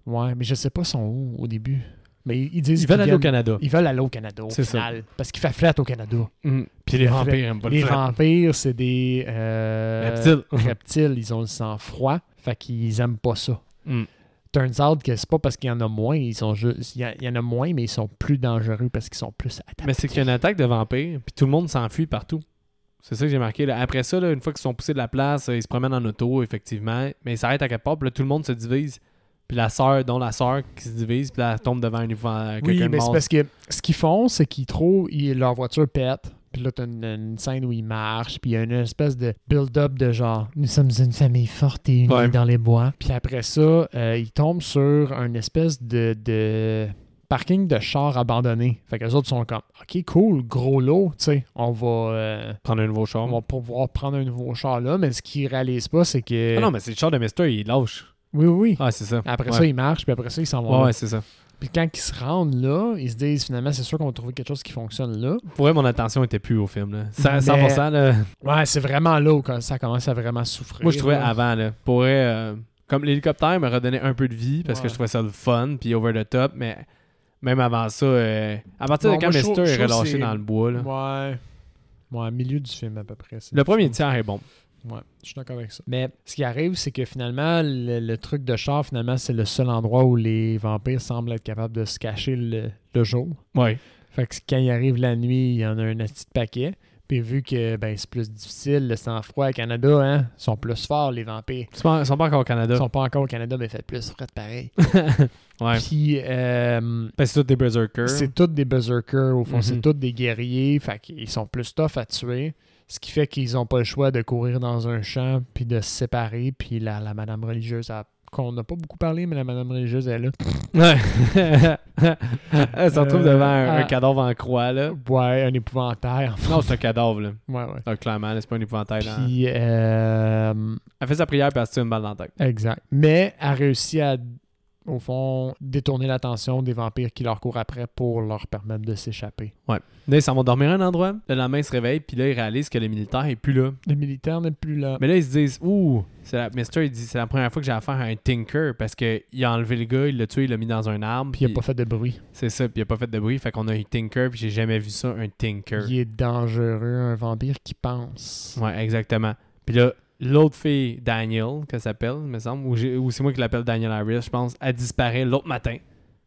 Ouais, mais je sais pas sont où au début. Mais ils, disent Ils veulent aller au Canada. Ils veulent aller au Canada au C'est ça. final. Parce qu'il fait flat au Canada. Mm. Puis les Le vampires aiment pas le Les vampires, c'est des euh, Reptiles. (laughs) reptiles. Ils ont le sang froid. Fait qu'ils aiment pas ça. Mm. Turns out que c'est pas parce qu'il y en a moins, ils sont juste. Il y, a- il y en a moins, mais ils sont plus dangereux parce qu'ils sont plus attaqués. Mais c'est qu'il y a une attaque de vampires, puis tout le monde s'enfuit partout. C'est ça que j'ai marqué. là. Après ça, là, une fois qu'ils sont poussés de la place, euh, ils se promènent en auto, effectivement. Mais ils s'arrêtent à quelque part, puis là, tout le monde se divise. Puis la sœur, dont la sœur qui se divise, puis là, elle tombe devant un épouvant- Oui, quelqu'un de mais c'est parce que ce qu'ils font, c'est qu'ils trouvent. ils- leur voiture pète. Puis là, t'as une, une scène où ils marchent. Puis il y a une espèce de build-up de genre Nous sommes une famille forte et unie Ouais. dans les bois. Puis après ça, euh, ils tombent sur une espèce de, de parking de chars abandonné. Fait que les autres sont comme Ok, cool, gros lot. Tu sais, on va. euh, Prendre un nouveau char. on va pouvoir prendre un nouveau char là, mais ce qu'ils réalisent pas, c'est que. Ah non, mais c'est le char de Mister, il lâche. Oui, oui, oui. Ah, c'est ça. Après Ouais. ça, ils marchent, puis après ça, ils s'en. Ouais, là. ouais, c'est ça. Puis quand ils se rendent là, ils se disent finalement, c'est sûr qu'on va trouver quelque chose qui fonctionne là. Pour vrai, mon attention était plus au film. Là. Ça- Mais- 100%, là. Ouais, c'est vraiment là où ça commence à vraiment souffrir. Moi, je trouvais là. avant, là. Pour euh, comme l'hélicoptère me redonnait un peu de vie parce que je trouvais ça le fun, puis over the top, mais même avant ça, euh, à partir de quand je est relâché dans le bois, là. Ouais. Ouais, milieu du film à peu près. Le premier tiers est bon. Ouais, je suis d'accord avec ça. Mais ce qui arrive, c'est que finalement, le, le truc de char, finalement, c'est le seul endroit où les vampires semblent être capables de se cacher le, le jour. Ouais. Fait que quand il arrive la nuit, il y en a un petit paquet. Puis vu que ben, c'est plus difficile, le sang-froid au Canada, hein, ils sont plus forts, les vampires. Ils sont pas, ils sont pas encore au Ils Canada. sont pas encore au Canada, mais fait plus frais pareil. (laughs) Ouais. Puis euh, c'est tous des berserkers. c'est tous des berserkers, au fond, Mhm. c'est tous des guerriers, fait qu'ils sont plus tough à tuer. Ce qui fait qu'ils ont pas le choix de courir dans un champ puis de se séparer. Puis la, la madame religieuse, a- qu'on n'a pas beaucoup parlé, mais la madame religieuse, elle est là. (laughs) Elle se retrouve Euh, devant un, un ah. cadavre en croix, là. Ouais, un épouvantail. enfin. Non, c'est un cadavre, là. Ouais, ouais. Ah, clairement, là, c'est pas un épouvantail. là. Puis, euh, Elle fait sa prière, puis elle se tire une balle dans la tête. exact. Mais elle réussit à, au fond, détourner l'attention des vampires qui leur courent après pour leur permettre de s'échapper. Là, ils s'en vont dormir à un endroit. Le lendemain, ils se réveillent, puis là, ils réalisent que le militaire est plus là. Le militaire n'est plus là. Mais là, ils se disent, ouh, c'est la... Mister, il dit, c'est la première fois que j'ai affaire à un tinker parce qu'il a enlevé le gars, il l'a tué, il l'a mis dans un arbre. Puis il n'a pas fait de bruit. C'est ça, puis il a pas fait de bruit. Fait qu'on a eu tinker, puis j'ai jamais vu ça, un tinker. Il est dangereux, un vampire qui pense. Ouais, exactement. Puis là, l'autre fille, Daniel, qu'elle s'appelle, me semble, ou, c'est moi qui l'appelle Daniel Harris, je pense, elle disparaît l'autre matin.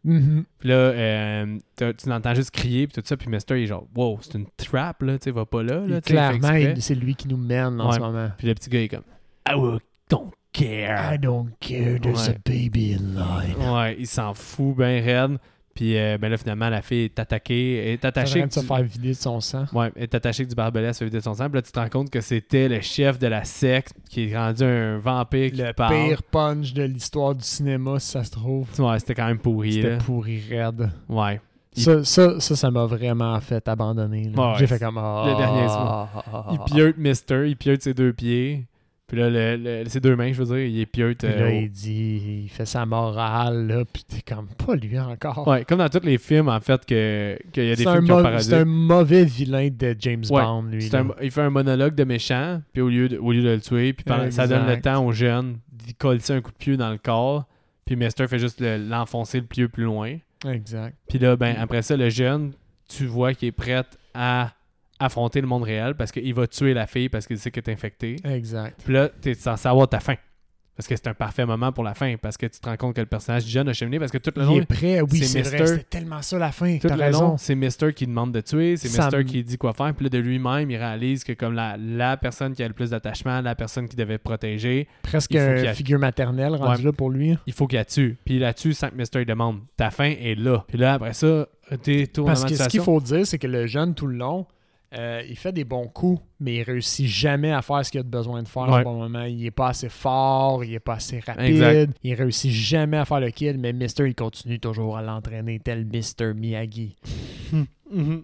Mhm. Puis là, euh, tu l'entends juste crier, puis tout ça, puis Mister, il est genre, wow, c'est une trap, là, tu sais, va pas là. clairement, c'est lui qui nous mène en Ouais. ce moment. Puis le petit gars, il est comme, I will- don't care. I don't care, there's Ouais. a baby in line. Ouais, il s'en fout ben raide. Puis euh, ben là, finalement, la fille est attaquée. Elle est attachée. de se du- faire vider de son sang. Ouais, elle est attachée avec du barbelé à se vider de son sang. Puis là, tu te rends compte que c'était le chef de la secte qui est rendu un vampire qui Le parle. pire punch de l'histoire du cinéma, si ça se trouve. Ouais, c'était quand même pourri. C'était pourri raide. Ouais. Il- Ça, ça, ça, m'a vraiment fait abandonner. Ouais, J'ai fait comme... ah, le dernier ah, Il pieute Mister, il pieute ses deux pieds. Puis là, le, le- ses deux mains, je veux dire, il est pieux. Puis là, il dit, il fait sa morale, là, puis t'es comme, pas lui encore. Ouais, comme dans tous les films, en fait, que- qu'il y a des films qui ont parodié. c'est un mauvais vilain de James Ouais, Bond, lui. Un- il fait un monologue de méchant, puis au lieu de, au lieu de le tuer, puis pendant- ça donne le temps aux jeunes d'y coller un coup de pied dans le corps, puis Mister fait juste le- l'enfoncer le pied plus loin. Exact. Puis là, ben, après ça, le jeune, tu vois qu'il est prêt à affronter le monde réel parce qu'il va tuer la fille parce qu'il sait que t'es infecté. Exact. Puis là, t'es censé avoir ta fin. Parce que c'est un parfait moment pour la fin, parce que tu te rends compte que le personnage du jeune a cheminé, parce que tout le Il long, est prêt, oui, c'est c'est. Mister. C'était tellement ça la fin. Tout le raison. long, c'est Mister qui demande de tuer, c'est Mister qui dit quoi faire, puis là, de lui-même, il réalise que comme la, la personne qui a le plus d'attachement, la personne qui devait protéger, Presque Il une figure maternelle rendu Ouais. là pour lui. il faut qu'il la tue. Puis il la tue sans que Mister il demande. Ta fin est là. Puis là, après ça, t'es tourné Parce que ce qu'il faut dire, c'est que le jeune, tout le long, euh, il fait des bons coups, mais il réussit jamais à faire ce qu'il a besoin de faire Ouais. au bon moment. Il est pas assez fort, il est pas assez rapide, Exact. il réussit jamais à faire le kill, mais Mister, il continue toujours à l'entraîner, tel Mister Miyagi. Mhm.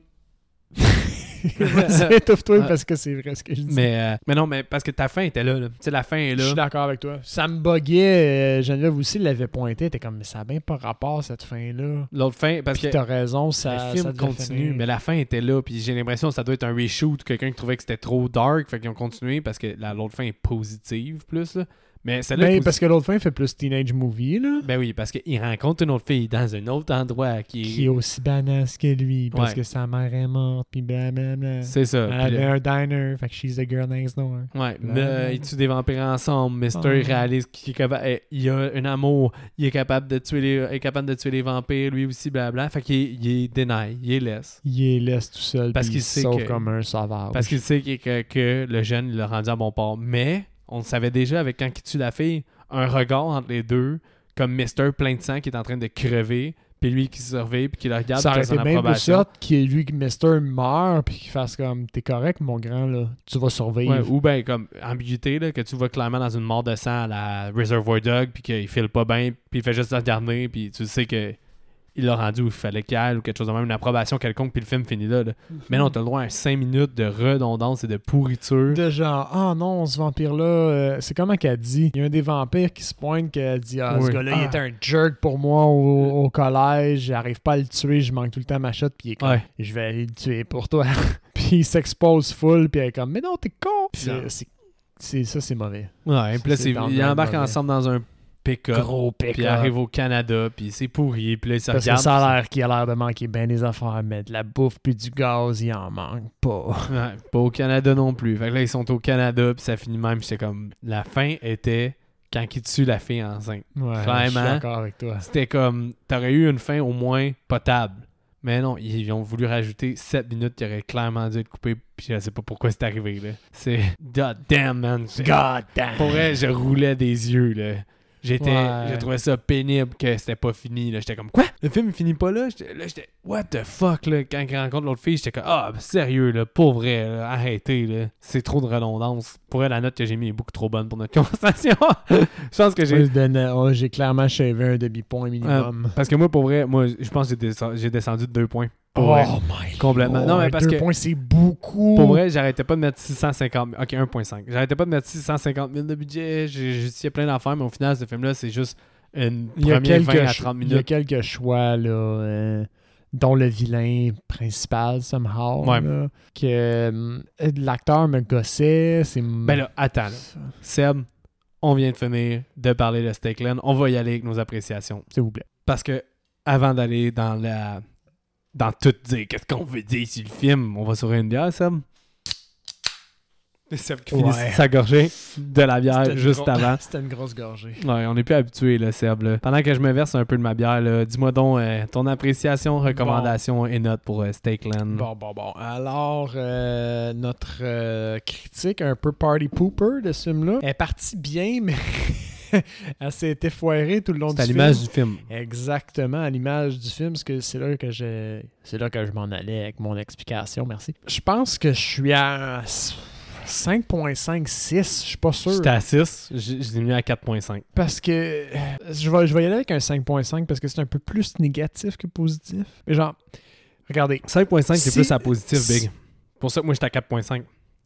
Vas-y, (laughs) (laughs) étouffe-toi parce que c'est vrai ce que je dis. mais, euh, mais non, mais parce que ta fin était là. là. Tu sais, la fin est Je là. suis d'accord avec toi. Ça me buguait. euh, Geneviève aussi l'avait pointé. T'es comme, mais ça n'a bien pas rapport cette fin-là. L'autre fin, parce Puis que t'as raison, ça, le film continue, finir. mais la fin était là. Puis j'ai l'impression que ça doit être un reshoot. Quelqu'un qui trouvait que c'était trop dark. Fait qu'ils ont continué parce que la- l'autre fin est positive plus. Là. Mais celle-là. Mais Ben, parce que l'autre fin fait plus teenage movie, là. Ben oui, parce qu'il rencontre une autre fille dans un autre endroit qui est. Qui est aussi badass que lui, parce Ouais. que sa mère est morte, puis blablabla. C'est ça. Elle avait un diner, fait que she's the girl next door. Ouais, là. ils tuent des vampires ensemble. Mister il réalise qu'il est capable. eh, Il a un amour. Il est capable de tuer les, est capable de tuer les vampires, lui aussi, blabla. Fait qu'il est, il est deny, il est laisse. Il est laisse tout seul, Parce qu'il qu'il sait sauve que- comme un sauvage. Parce qu'il sait que, que- que le jeune, il l'a rendu à bon port. Mais, on le savait déjà avec quand il tue la fille, un regard entre les deux, comme Mister plein de sang qui est en train de crever, puis lui qui se surveille, puis qui le regarde, ça aurait qui été bien plus sorte qu'il lui, que Mister meurt, puis qu'il fasse comme, t'es correct, mon grand, là. Tu vas survivre. Ouais, ou bien comme ambiguïté, là, que tu vois clairement dans une mort de sang à la Reservoir Dog, puis qu'il file pas bien, puis il fait juste regarder, puis tu sais que il l'a rendu où il fallait qu'il aille, ou quelque chose de même, une approbation quelconque, puis le film finit là. là. Mais non, t'as le droit à 5 minutes de redondance et de pourriture. De genre, ah non, ce vampire-là, euh, c'est comment qu'elle dit? Il y a un des vampires qui se pointe, qui a dit, ah, ce gars-là, il Ah. était un jerk pour moi au, au collège, j'arrive pas à le tuer, je manque tout le temps ma shot, puis il est comme, Ouais. je vais aller le tuer pour toi. (laughs) puis il s'expose full, puis elle est comme, mais non, t'es con. Puis C'est- ça, c'est mauvais. Ouais, puis là, ils embarquent ensemble dans un pick-up, Gros puis ils arrivent au Canada, puis c'est pourri, puis là, ils se Parce que ça a l'air qu'il a l'air de manquer bien des affaires, mais de la bouffe puis du gaz, il en manque pas. Ouais, pas au Canada non plus. Fait que là, ils sont au Canada, puis ça finit même. puis J'étais comme. La fin était quand ils tuent la fille enceinte. Ouais, je suis Clairement. d'accord avec toi. C'était comme. T'aurais eu une fin au moins potable. Mais non, ils ont voulu rajouter 7 minutes qui auraient clairement dû être coupées, puis je sais pas pourquoi c'est arrivé, là. C'est. God damn, man. God damn! Pour vrai, je roulais des yeux, là. J'étais. Ouais. J'ai trouvé ça pénible que c'était pas fini, là. J'étais comme, quoi? Le film il finit pas là? J'étais, là, j'étais, what the fuck, là? Quand il rencontre l'autre fille, j'étais comme, ah, sérieux, là, pour vrai, là, arrêtez, là. C'est trop de redondance. Pour vrai, la note que j'ai mis est beaucoup trop bonne pour notre (laughs) conversation. je pense que j'ai. Oh, J'ai clairement shavé un demi-point minimum. Parce que moi, pour vrai, moi, je pense que j'ai descendu de deux points. Pour oh vrai. my Complètement. God, Non, mais parce deux que- points, c'est beaucoup. Pour vrai, j'arrêtais pas de mettre 650 000. Ok, 1.5. J'arrêtais pas de mettre 650 000 de budget. J'ai justifié plein d'affaires, mais au final, ce film-là, c'est juste une il y, a première quelques 20 à ch- 30 il y a minutes. quelques choix, là, euh, dont le vilain principal, somehow. Ouais. là, que euh, l'acteur me gossait. C'est Ben là, attends. là. Seb, on vient de finir de parler de Steakland. On va y aller avec nos appréciations. S'il vous plaît. Parce que avant d'aller dans la. Dans tout dire qu'est-ce qu'on veut dire sur le film, on va sur une bière, Seb. Seb qui finit Ouais. sa gorgée de la bière juste avant. (laughs) C'était une grosse gorgée. Ouais, on est plus habitué, là, Seb. là. Pendant que je me verse un peu de ma bière, dis-moi donc euh, ton appréciation, recommandation et note pour euh, Steakland. Bon, bon, bon. Alors, euh, notre euh, critique un peu party pooper de ce film-là est partie bien, mais (laughs) (laughs) elle s'est été foirée tout le long C'est du à film. l'image du film. Exactement, à l'image du film, parce que c'est là que je c'est là que je m'en allais avec mon explication, merci. Je pense que je suis à 5.56, je suis pas sûr. J'étais à 6, je l'ai mis à 4.5. Parce que je vais, je vais y aller avec un 5.5 parce que c'est un peu plus négatif que positif. Mais genre, regardez, 5.5, c'est Si- plus à positif, si- Big. Pour ça que moi, j'étais à 4.5.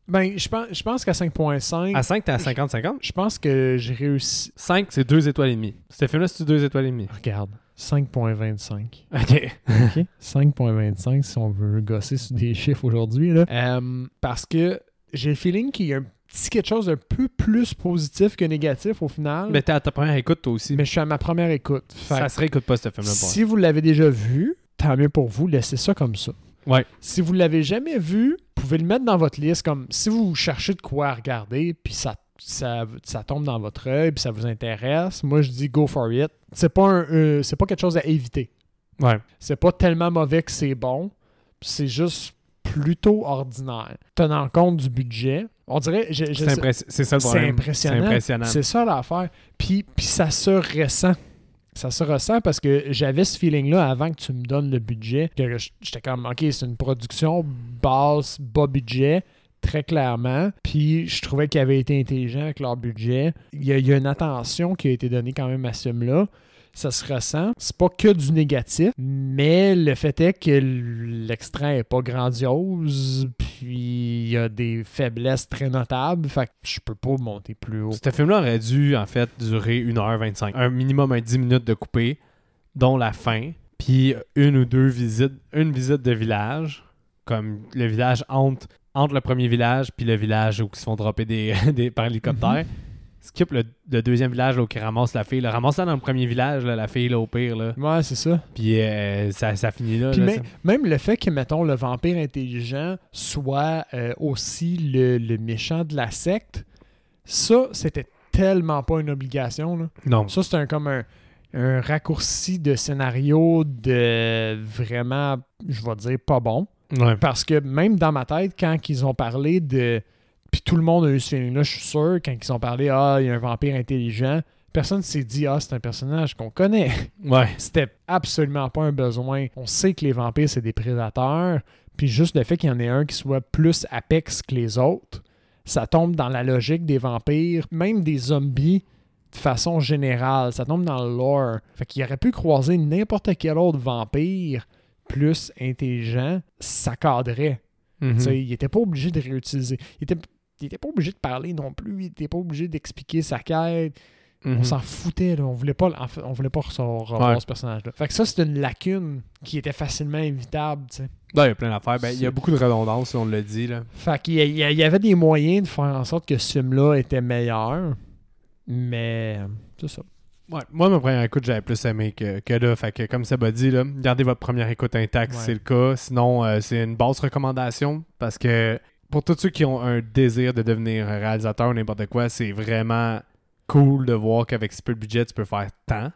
Ben, je pense, je pense qu'à 5.5, À 5, t'es à 50-50. je pense que j'ai réussi. 5, c'est 2 étoiles et demie. Ce film-là, c'est 2 étoiles et demie. Regarde, 5.25. OK. OK? 5.25 si on veut gosser sur des chiffres aujourd'hui. là. Euh, parce que j'ai le feeling qu'il y a un petit quelque chose d'un peu plus positif que négatif au final. Mais t'es à ta première écoute, toi aussi. Mais je suis à ma première écoute. Fait ça se réécoute pas, ce film-là. si vous l'avez déjà vu, tant mieux pour vous, laissez ça comme ça. Ouais. Si vous l'avez jamais vu, pouvez le mettre dans votre liste comme si vous cherchez de quoi regarder, puis ça, ça, ça tombe dans votre œil, puis ça vous intéresse. Moi, je dis go for it. C'est pas, un, euh, c'est pas quelque chose à éviter. Ouais. C'est pas tellement mauvais que c'est bon. C'est juste plutôt ordinaire. Tenant compte du budget, on dirait. je- je C'est impressi- c'est ça le c'est problème. impressionnant. C'est impressionnant. C'est ça l'affaire. Puis, puis ça se ressent. Ça se ressent parce que j'avais ce feeling-là avant que tu me donnes le budget. que J'étais comme, OK, c'est une production basse, bas budget, très clairement. Puis je trouvais qu'ils avaient été intelligents avec leur budget. Il y, a, il y a une attention qui a été donnée quand même à ce film-là. Ça se ressent. C'est pas que du négatif, mais le fait est que l'extrait est pas grandiose, puis il y a des faiblesses très notables. Fait que je peux pas monter plus haut. Ce film-là aurait dû, en fait, durer 1h25. Un minimum, un 10 minutes de coupé, dont la fin, puis une ou deux visites, une visite de village, comme le village entre, entre le premier village puis le village où ils se font dropper des, (laughs) des, par hélicoptère. Skip le, le deuxième village là, où ils ramassent la fille. Là. Ramasse-la dans le premier village, là, la fille, là, au pire. Là. Ouais, c'est ça. Puis euh, ça, ça finit là. Puis là, même, ça. même le fait que, mettons, le vampire intelligent soit euh, aussi le, le méchant de la secte, ça, c'était tellement pas une obligation. Là. Non. Ça, c'est un, comme un, un raccourci de scénario de vraiment, je vais dire, pas bon. Ouais. Parce que même dans ma tête, quand ils ont parlé de. Puis tout le monde a eu ce feeling-là, je suis sûr, quand ils ont parlé, ah, il y a un vampire intelligent, personne s'est dit, ah, c'est un personnage qu'on connaît. (laughs) Ouais. C'était absolument pas un besoin. On sait que les vampires, c'est des prédateurs. Puis juste le fait qu'il y en ait un qui soit plus apex que les autres, ça tombe dans la logique des vampires, même des zombies de façon générale. Ça tombe dans le lore. Fait qu'il aurait pu croiser n'importe quel autre vampire plus intelligent, ça cadrait. Mhm. Sais, Il était pas obligé de réutiliser. Il était, il était pas obligé de parler non plus. Il était pas obligé d'expliquer sa quête. Mhm. On s'en foutait, là. On voulait pas, on voulait pas re- revoir Ouais. ce personnage-là. Fait que ça, c'est une lacune qui était facilement évitable, tu sais. Ouais, il y a plein d'affaires. Ben, il y a beaucoup de redondance, on l'a dit. Là. Fait qu'il y, y avait des moyens de faire en sorte que ce film-là était meilleur. Mais euh, c'est ça. Ouais, moi, ma première écoute, j'avais plus aimé que, que là. Fait que, comme Seb a dit, là, gardez votre première écoute intacte si c'est le cas. Sinon, euh, c'est une basse recommandation parce que pour tous ceux qui ont un désir de devenir réalisateur ou n'importe quoi, c'est vraiment cool de voir qu'avec si peu de budget, tu peux faire tant.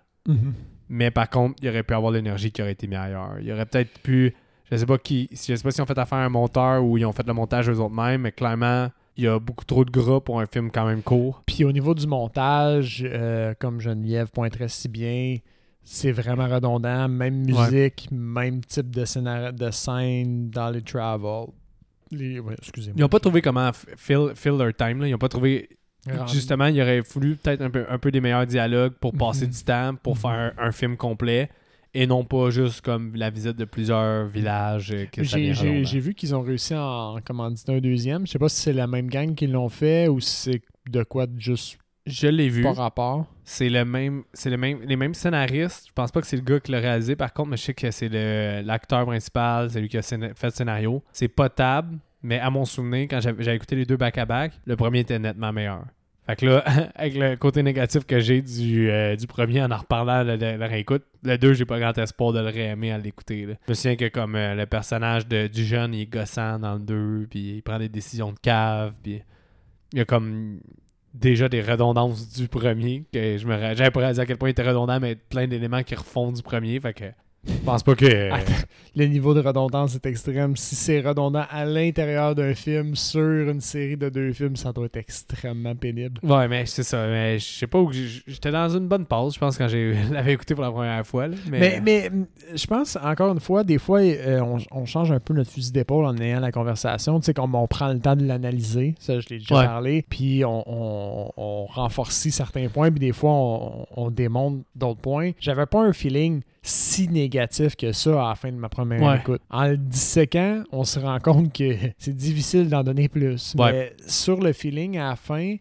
Mais par contre, il aurait pu avoir l'énergie qui aurait été mise ailleurs. Il y aurait peut-être pu. Je sais pas qui. Je sais pas si on fait affaire à un monteur ou ils ont fait le montage eux autres mêmes, mais clairement, il y a beaucoup trop de gras pour un film quand même court. Puis au niveau du montage, euh, comme Geneviève pointerait si bien, c'est vraiment redondant. Même musique, même type de, scénario, de scène dans les travel. Les, ouais, excusez-moi. Ils n'ont pas trouvé comment fill, fill their time. Là. Ils n'ont pas trouvé. Justement, il aurait voulu peut-être un peu, un peu des meilleurs dialogues pour passer Mhm. du temps, pour Mhm. faire un, un film complet. Et non pas juste comme la visite de plusieurs villages. euh, Que ça J'ai- vu qu'ils ont réussi à en commanditer un deuxième. Je sais pas si c'est la même gang qui l'ont fait ou si c'est de quoi de juste Je l'ai vu. pas rapport. C'est le même, c'est le même, les mêmes scénaristes. Je pense pas que c'est le gars qui l'a réalisé. Par contre, mais je sais que c'est le- l'acteur principal, c'est lui qui a fait le scénario. C'est potable, mais à mon souvenir, quand j'avais écouté les deux back-à-back, le premier était nettement meilleur. Fait que là, (laughs) avec le côté négatif que j'ai du, euh, du premier en en reparlant de, de la réécoute, le 2, j'ai pas grand espoir de le réaimer à l'écouter. Je me souviens que comme euh, le personnage de- du jeune, il est gossant dans le 2, puis il prend des décisions de cave, puis il y a comme déjà des redondances du premier que je me j'avais pas réalisé à quel point il était redondant mais plein d'éléments qui refont du premier fait que je pense pas que Attends, (laughs) le niveau de redondance est extrême. Si c'est redondant à l'intérieur d'un film sur une série de deux films, ça doit être extrêmement pénible. ouais mais c'est ça mais je sais pas où j'étais dans une bonne pause je pense quand j'ai (laughs) l'avais écouté pour la première fois là, mais, Mais, mais je pense, encore une fois, des fois, euh, on, on change un peu notre fusil d'épaule en ayant la conversation. Tu sais, comme on prend le temps de l'analyser, ça, je l'ai déjà Ouais. parlé, puis on, on, on renforcit certains points, puis des fois, on, on démontre d'autres points. J'avais pas un feeling si négatif que ça à la fin de ma première Ouais. écoute. En le disséquant, on se rend compte que (laughs) c'est difficile d'en donner plus. Ouais. Mais sur le feeling, à la fin,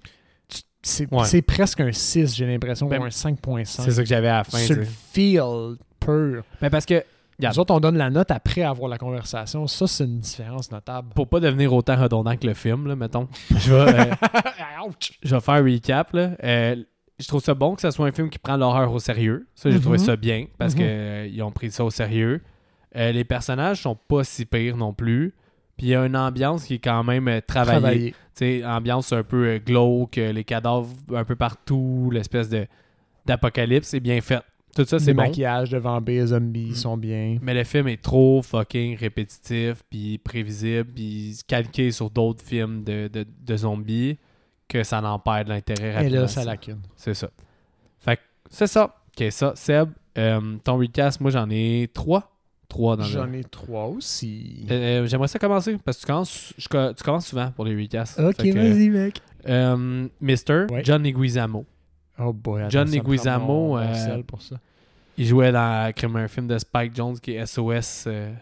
c'est Ouais. presque un 6, j'ai l'impression, Ben, ou un 5.5. C'est ça que j'avais à la fin. Sur le feel pur. Mais parce que, Regarde. Nous autres, on donne la note après avoir la conversation. Ça, c'est une différence notable. pour pas devenir autant redondant que le film, là, mettons, (laughs) je vais, euh, je vais faire un recap. Là. Euh, je trouve ça bon que ce soit un film qui prend l'horreur au sérieux. Ça, j'ai Mhm. trouvé ça bien parce Mhm. que euh, ils ont pris ça au sérieux. Euh, les personnages sont pas si pires non plus. Puis il y a une ambiance qui est quand même euh, travaillée. Travailler. Sais, ambiance un peu euh, glauque, euh, les cadavres un peu partout, l'espèce de d'apocalypse, c'est bien fait. Tout ça, c'est bon. maquillages de vampires, zombies Mhm. sont bien. Mais le film est trop fucking répétitif, puis prévisible, puis calqué sur d'autres films de, de, de zombies que ça n'en perd de l'intérêt Et rapidement. là, ça lacune. C'est ça. Fait que c'est ça. Ok, ça. Seb, euh, ton recast, moi j'en ai trois. Trois dans le... J'en ai trois aussi. Euh, J'aimerais ça commencer parce que tu commences, je tu commences souvent pour les recasts. ok, vas-y, mec. euh, Mister, Ouais. John Leguizamo. Oh boy, attends, John Leguizamo, mon- mon euh, sel pour ça. Il jouait dans un film de Spike Jones qui est SOS euh,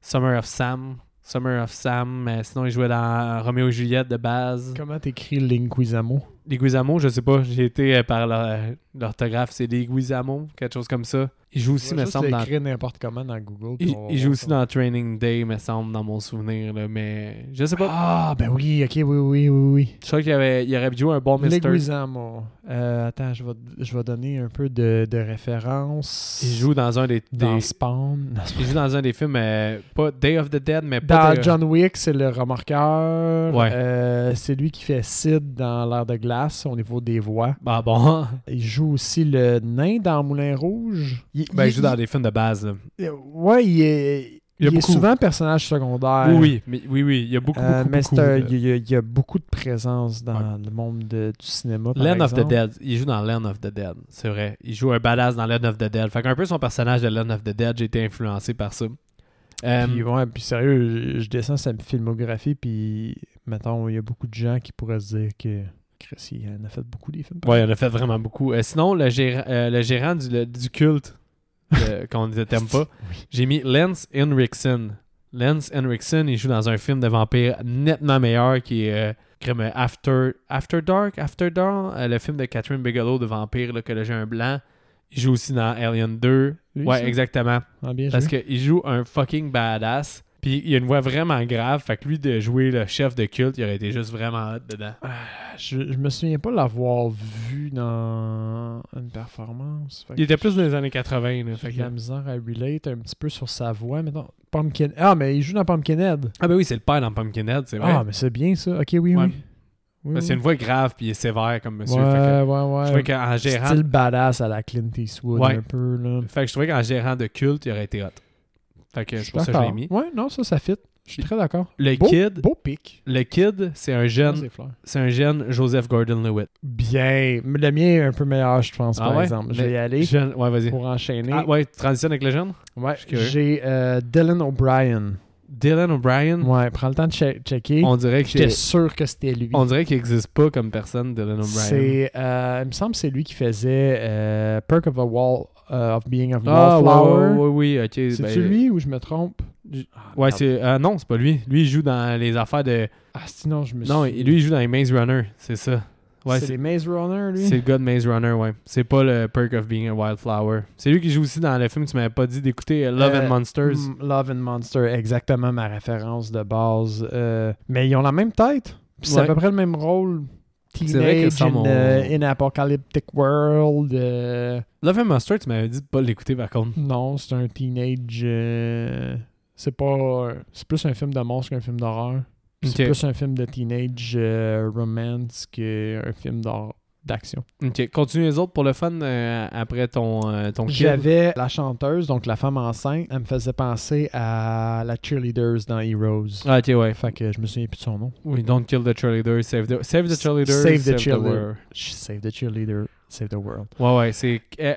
Summer of Sam. Summer of Sam. euh, sinon, il jouait dans Romeo et Juliette de base. Comment t'écris Linguizamo? Leguizamo, je sais pas. J'ai été euh, par leur- l'orthographe, c'est Leguizamo, quelque chose comme ça. Il joue aussi, me semble, dans. n'importe comment dans Google. Il, joue aussi ça. dans Training Day, me semble, dans mon souvenir, là, mais je sais pas. Ah, ben oui, ok, oui, oui, oui, oui. Je crois qu'il y avait, il aurait joué un bon Mister. Leguizamo. Euh, attends, je vais, je vais donner un peu de, de référence. Il joue dans un des, dans des- Spawn. il joue dans un des films, euh, pas Day of the Dead, mais pas Dans John Wick, c'est le remorqueur. Ouais. Euh, c'est lui qui fait Sid dans l'ère de glace au niveau des voix. Bah bon? Il joue aussi le nain dans Moulin Rouge. Il, Ben, il joue dans des films de base. là. il- Ouais, il est, Il y a il est souvent personnage secondaire. Oui, oui, mais, oui, oui, il y a beaucoup, Euh, beaucoup, mais de- il y, a, il y a beaucoup de présence dans le monde de- du cinéma. par Land of the. Dead. Il joue dans Land of the Dead, c'est vrai. Il joue un badass dans Land of the Dead. Fait qu'un peu son personnage de Land of the Dead, j'ai été influencé par ça. Euh, Puis, ouais, puis sérieux, je, je descends sa filmographie, puis mettons, il y a beaucoup de gens qui pourraient se dire que Chris, il en a fait beaucoup des films. ouais, il en a fait vraiment beaucoup. Euh, sinon, le, géra- euh, le gérant du, le- du culte, euh, qu'on ne (laughs) t'aime pas, j'ai mis Lance Henriksen. Lance Henriksen, il joue dans un film de vampire nettement meilleur qui est euh, After, After Dark, After Dawn, euh, le film de Catherine Bigelow de vampire, là, que le jeu un blanc. Il joue aussi dans Alien 2. Lui, ouais, ça? exactement. Ah, bien Parce qu'il joue un fucking badass. Puis il a une voix vraiment grave. Fait que lui, de jouer le chef de culte, il aurait été juste vraiment hot dedans. Je, je me souviens pas l'avoir vu dans une performance. Il était plus dans les années 80. Là, fait que- la misère à relate un petit peu sur sa voix. Pumpkin... Ah, mais il joue dans Pumpkinhead. Ah ben oui, c'est le père dans Pumpkinhead, c'est vrai. Ah, mais c'est bien ça. Ok, oui, Ouais. oui. Oui, a une voix grave puis il est sévère comme monsieur. Ouais, Fait que ouais, je ouais. trouvais qu'en gérant... Style badass à la Clint Eastwood Ouais. un peu, là. Fait que je trouvais qu'en gérant de culte, il aurait été hot. Fait que Je c'est pour ça que je l'ai mis. Ouais, non, ça, ça fit. Je suis très d'accord. Le Beau- kid, Beau pic. le kid, c'est un jeune, c'est un jeune Joseph Gordon-Lewitt. Bien. Le mien est un peu meilleur, je pense, Ah par ouais? exemple. Je vais y aller Jeune, ouais, vas-y. pour enchaîner. Ah ouais, tu transitionnes avec le jeune? Ouais, j'ai euh, Dylan O'Brien. Dylan O'Brien, Ouais, prends le temps de che- checker. on dirait que J'étais sûr que c'était lui. on dirait qu'il n'existe pas comme personne, Dylan O'Brien. C'est, euh, il me semble que c'est lui qui faisait euh, Perk of a Wall euh, of Being a Ah, Wallflower. oui, ok. C'est-tu ben, lui ou je me trompe? Ah, Ouais, c'est. ah, non, c'est pas lui. Lui, il joue dans les affaires de. Ah, sinon, je me Non, suis... lui, il joue dans les Maze Runner, c'est ça. Ouais, c'est c'est les Maze Runner, lui? c'est le gars de Maze Runner, ouais. C'est pas le Perk of Being a Wildflower. C'est lui qui joue aussi dans le film, tu m'avais pas dit d'écouter euh, Love Euh, and Monsters. Love and Monster, exactement ma référence de base. Euh, mais ils ont la même tête. Puis C'est Ouais. à peu près le même rôle. Teenage ça, in, mon- euh, in Apocalyptic World. euh, Love and Monsters, tu m'avais dit de pas l'écouter par contre. Non, c'est un teenage. euh, c'est pas. C'est plus un film de monstre qu'un film d'horreur. C'est plus un film de teenage euh, romance qu'un film d'hor- d'action. Ok, continue les autres pour le fun euh, après ton, euh, ton. J'avais la chanteuse, donc la femme enceinte, elle me faisait penser à la cheerleaders dans Heroes. Ah, ok, ouais. Fait que je me souviens plus de son nom. Oui, don't kill the cheerleader, save the, save the cheerleader, Save the cheerleader. world. Save the cheerleader, save the world. Ouais, ouais, c'est. Euh,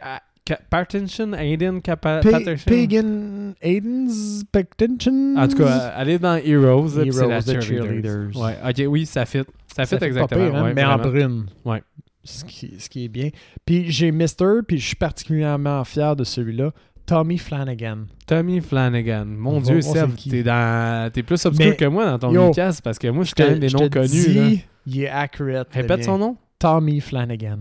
Ca- Pattinson, Aiden Capa- Pa-. Pagan Aiden's Pactinson. En tout cas, euh, allez dans Heroes, puis c'est la Heroes, the cheerleaders. cheerleaders. Ouais, ok, oui, ça fit. Ça fit Ça fait exactement. pire, hein, ouais, mais en vraiment. brune. Ouais. Ce qui, ce qui est bien. Puis j'ai Mister, puis je suis particulièrement fier de celui-là. Tommy Flanagan. Tommy Flanagan. Mon On Dieu, Seb, t'es dans... t'es plus obscur Mais, que moi dans ton yo, podcast parce que moi, je connais des noms connus. dis, là. Il est accurate. Répète son nom. Tommy Flanagan.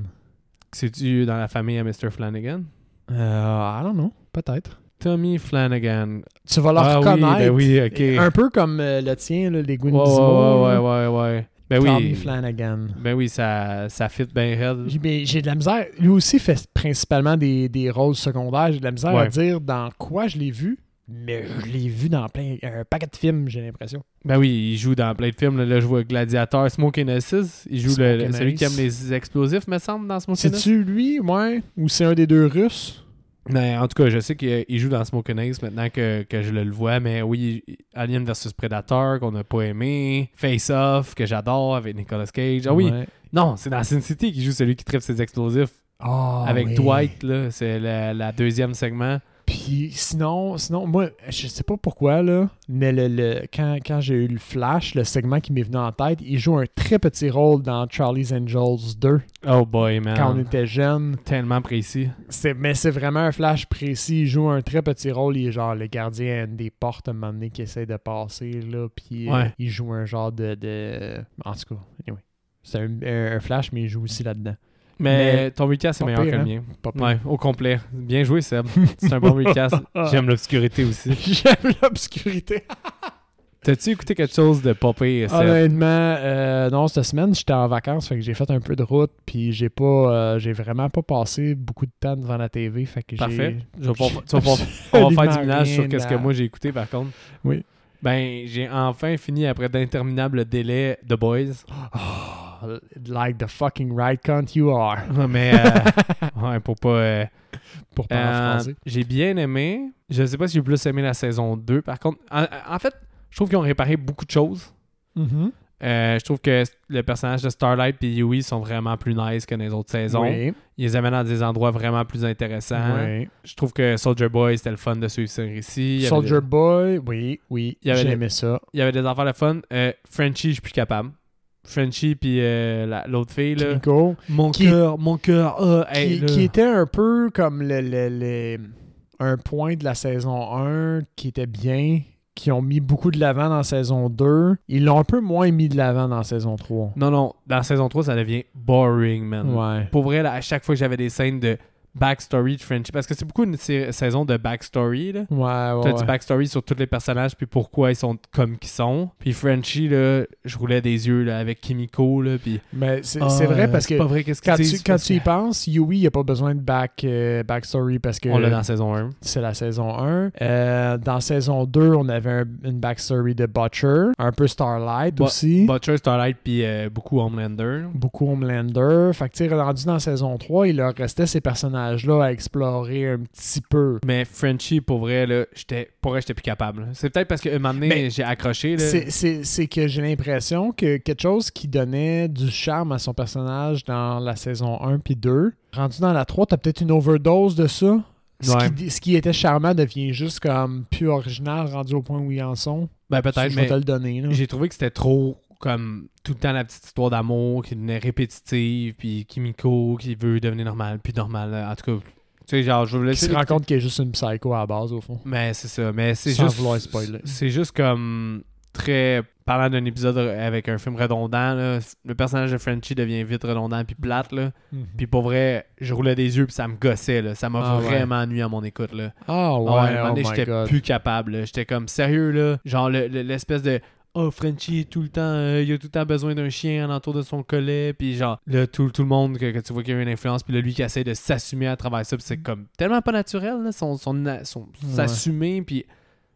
C'est-tu dans la famille à Mr. Flanagan? Euh, I don't know. Peut-être. Tommy Flanagan. Tu vas le ah oui, reconnaître. ben oui, ok. Un peu comme euh, le tien, là, les Ouais, Guindimo. ouais, ouais, ouais, ouais, ouais. Ben Tommy oui. Flanagan. Ben oui, ça, ça fit bien raide. J'ai mais j'ai de la misère. Lui aussi fait principalement des, des rôles secondaires. J'ai de la misère à dire dans quoi je l'ai vu, mais je l'ai vu dans plein un paquet de films, j'ai l'impression. Ben oui, il joue dans plein de films. Là, Là, je vois Gladiator, Smoking Aces. Il joue le, celui qui aime les explosifs, me semble, dans Smoking Aces. C'est-tu lui, ouais? Ou c'est un des deux Russes? Mais en tout cas, je sais qu'il il joue dans Smoking Ace maintenant que, que je le vois. Mais oui, Alien vs Predator, qu'on n'a pas aimé. Face Off, que j'adore, avec Nicolas Cage. Ah oui, Ouais. non, c'est dans Sin City qu'il joue celui qui tripe ses explosifs. Ah, avec oui. Dwight, là. C'est la, la deuxième segment. Puis sinon, sinon, moi, je sais pas pourquoi, là, mais le, le- quand, quand j'ai eu le flash, le segment qui m'est venu en tête, il joue un très petit rôle dans Charlie's Angels 2 Oh boy, man. quand on était jeune. Tellement précis. Mais c'est vraiment un flash précis. Il joue un très petit rôle. Il est genre le gardien des portes à un moment donné qui essaie de passer. Là, puis euh, il joue un genre de. de... En tout cas, anyway. C'est un flash, mais il joue aussi là-dedans. Mais, Mais ton recast, pas meilleur pire, que le hein? mien. Ouais, au complet. Bien joué, Seb. C'est un bon (laughs) recast. J'aime l'obscurité aussi. (laughs) J'aime l'obscurité. (laughs) T'as-tu écouté quelque chose de Seb? Honnêtement, euh, non, cette semaine, j'étais en vacances, fait que j'ai fait un peu de route, puis j'ai pas, euh, j'ai vraiment pas passé beaucoup de temps devant la TV, fait que j'ai... Parfait. Je vais pas- tu vas pas- on va faire du ménage sur qu'est-ce que moi j'ai écouté, par contre. Oui. Ben, j'ai enfin fini, après d'interminables délais, The Boys. (gasps) Oh, like the fucking right cunt you are. (laughs) Mais, euh, (laughs) ouais, pour pas... euh, Pour parler Euh, français. j'ai bien aimé. Je sais pas si j'ai plus aimé la saison 2. Par contre, en, en fait, je trouve qu'ils ont réparé beaucoup de choses. Mhm. Euh, je trouve que le personnage de Starlight et Yui sont vraiment plus nice que dans les autres saisons. Oui, Ils les amènent dans des endroits vraiment plus intéressants. oui. Je trouve que Soldier Boy, c'était le fun de suivre ce récit. Soldier des- Boy, oui, oui, j'ai des- aimé ça. Il y avait des affaires de fun. Euh, Frenchie, je suis plus capable. Frenchie puis euh, la- l'autre fille, là. Kimiko, Mon cœur, mon cœur. ah, hey, qui, était un peu comme le, le- le- un point de la saison 1 qui était bien, qui ont mis beaucoup de l'avant dans la saison 2. Ils l'ont un peu moins mis de l'avant dans la saison 3. Non, non. Dans la saison 3, ça devient boring, man. Ouais. Pour vrai, là, à chaque fois que j'avais des scènes de backstory de Frenchie, parce que c'est beaucoup une saison de backstory, là. Ouais, ouais. T'as ouais. du backstory sur tous les personnages, puis pourquoi ils sont comme qu'ils sont. Puis Frenchie, là, je roulais des yeux là, avec Kimiko, là, puis... Mais c'est Ah, vrai parce que pas vrai, qu'est-ce quand, qu'ils tu, quand tu y penses, Yui, il n'y a pas besoin de back, euh, backstory parce que On l'a dans saison 1. c'est la saison 1. Euh, dans saison 2, on avait un- une backstory de Butcher, un peu Starlight Bo- aussi. Butcher, Starlight, puis euh, beaucoup Homelander. beaucoup Homelander. Fait que, tu rendu dans saison 3, il leur restait ces personnages-là à explorer un petit peu. Mais Frenchie, pour vrai, là, j'étais, pour vrai, j'étais plus capable. là. C'est peut-être parce qu'à un moment donné, j'ai accroché. Là. C'est- que j'ai l'impression que quelque chose qui donnait du charme à son personnage dans la saison 1 puis 2, rendu dans la 3, t'as peut-être une overdose de ça. Ce, Ouais. qui, ce qui était charmant devient juste comme plus original rendu au point où ils en sont. Ben, peut-être, je vais mais te le donner. là. j'ai trouvé que c'était trop comme tout le temps la petite histoire d'amour qui devenait répétitive, puis Kimiko qui veut devenir normal, puis normal. En tout cas, tu sais, genre, je voulais Qui se rend compte qu'il est juste une psycho à la base, au fond. Mais c'est ça. Mais c'est Sans juste. vouloir spoiler. C'est juste comme très. Parlant d'un épisode avec un film redondant, là, le personnage de Frenchie devient vite redondant puis plate. Là. Puis pour vrai, je roulais des yeux puis ça me gossait. Là. Ça m'a Ah ouais. vraiment nuit à mon écoute. Là. Ah ouais, Ah ouais, à un moment oh donné, j'étais plus capable. là. J'étais comme sérieux là. Genre le- le- l'espèce de Oh Frenchie tout le temps, euh, il a tout le temps besoin d'un chien alentour de son collet. Puis genre là, tout, tout le monde que, que tu vois qui a une influence. Puis là, lui qui essaie de s'assumer à travers ça. Puis c'est comme tellement pas naturel. Là, son, son, son- Ouais. s'assumer. Puis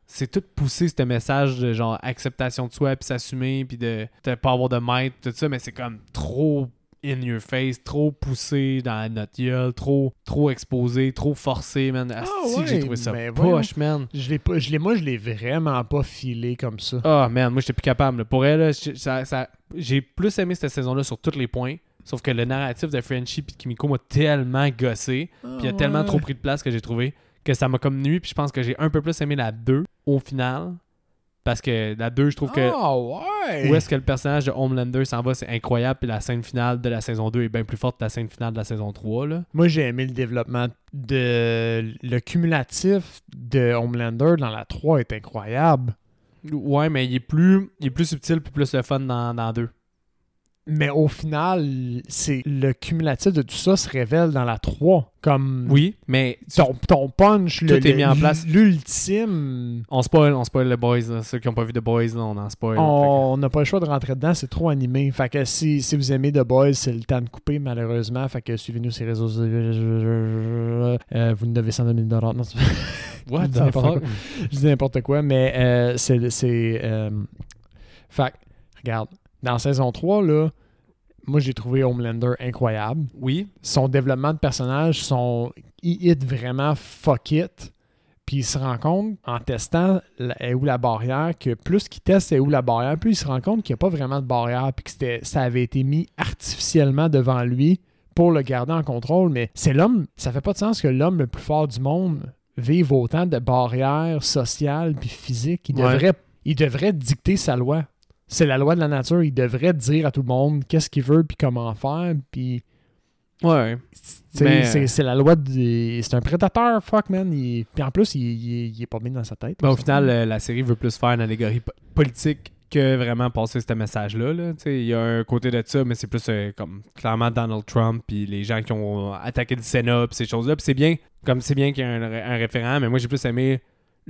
c'est tout poussé ce message de genre acceptation de soi. Puis s'assumer. Puis de, de pas avoir de maître. Tout ça. Mais c'est comme trop in your face, trop poussé dans notre gueule, trop, trop exposé, trop forcé, man. Asti Ah ouais, j'ai trouvé ça mais voyons. poche, man. Je l'ai pas, je l'ai, moi, je l'ai vraiment pas filé comme ça. Ah, man, moi, j'étais plus capable. là. Pour elle, là, ça- ça- j'ai plus aimé cette saison-là sur tous les points. Sauf que le narratif de Frenchie et de Kimiko m'a tellement gossé. Puis il a tellement trop pris de place que j'ai trouvé que ça m'a comme nuit. Puis je pense que j'ai un peu plus aimé la 2 au final Parce que la 2, je trouve que Ah ouais! où est-ce que le personnage de Homelander s'en va, c'est incroyable. Puis la scène finale de la saison 2 est bien plus forte que la scène finale de la saison 3. Là. Moi, j'ai aimé le développement de... Le cumulatif de Homelander dans la 3 est incroyable. Ouais, mais il est plus, il est plus subtil puis plus le fun dans, dans 2. Mais au final, c'est le cumulatif de tout ça se révèle dans la 3. Comme Oui, mais ton, ton punch, le- Tout est mis en place. l'ultime. on spoil, on spoil les boys. là. Ceux qui n'ont pas vu The Boys, là, on en spoil. On n'a pas le choix de rentrer dedans, c'est trop animé. Fait que si, si vous aimez The Boys, c'est le temps de couper, malheureusement. Fait que suivez-nous sur les réseaux. Euh, vous nous devez 100 000 Non, c'est- Fait que- What Je dis (laughs) the n'importe fuck? je dis n'importe quoi, mais euh, c'est. euh, Fait regarde, dans saison 3, là, moi j'ai trouvé Homelander incroyable. Oui, Son développement de personnage, son. Il hit vraiment fuck it. Puis il se rend compte, en testant est où la barrière, que plus qu'il teste est où la barrière, plus il se rend compte qu'il n'y a pas vraiment de barrière, puis que ça avait été mis artificiellement devant lui pour le garder en contrôle. Mais c'est l'homme, ça fait pas de sens que l'homme le plus fort du monde vive autant de barrières sociales puis physiques. Il Ouais. devrait, il devrait dicter sa loi. C'est la loi de la nature. Il devrait dire à tout le monde qu'est-ce qu'il veut puis comment faire. Puis ouais. Mais- c'est, c'est la loi du. C'est un prédateur, fuck man. Il- Puis en plus, il, il- il est pas bien dans sa tête. Mais au final, euh, la série veut plus faire une allégorie po- politique que vraiment passer ce message-là. là. Il y a un côté de ça, mais c'est plus euh, comme clairement Donald Trump puis les gens qui ont attaqué le Sénat puis ces choses-là. Puis c'est bien, comme c'est bien qu'il y ait un, un référent, mais moi j'ai plus aimé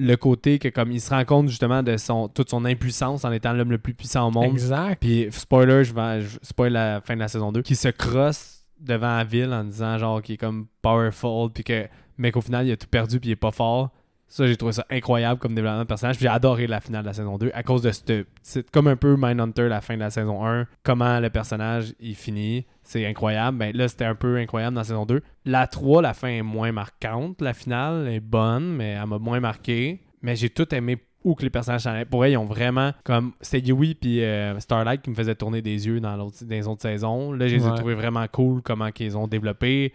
le côté que comme il se rend compte justement de son toute son impuissance en étant l'homme le plus puissant au monde. Exact. Puis spoiler, je vais je spoil la fin de la saison 2, qui se crosse devant la ville en disant genre qu'il est comme powerful puis que mais qu'au final il a tout perdu puis il est pas fort. Ça j'ai trouvé ça incroyable comme développement de personnage. Puis j'ai adoré la finale de la saison 2 à cause de ce c'est comme un peu Mindhunter la fin de la saison 1, comment le personnage il finit, c'est incroyable. Ben là c'était un peu incroyable dans la saison 2. La 3, la fin est moins marquante, la finale est bonne mais elle m'a moins marqué. Mais j'ai tout aimé où que les personnages s'en allaient. Pour vrai, ils ont vraiment comme c'était Yui puis euh, Starlight qui me faisaient tourner des yeux dans, l'autre, dans les autres saisons. Là, je les ai trouvés vraiment cool comment qu'ils ont développé.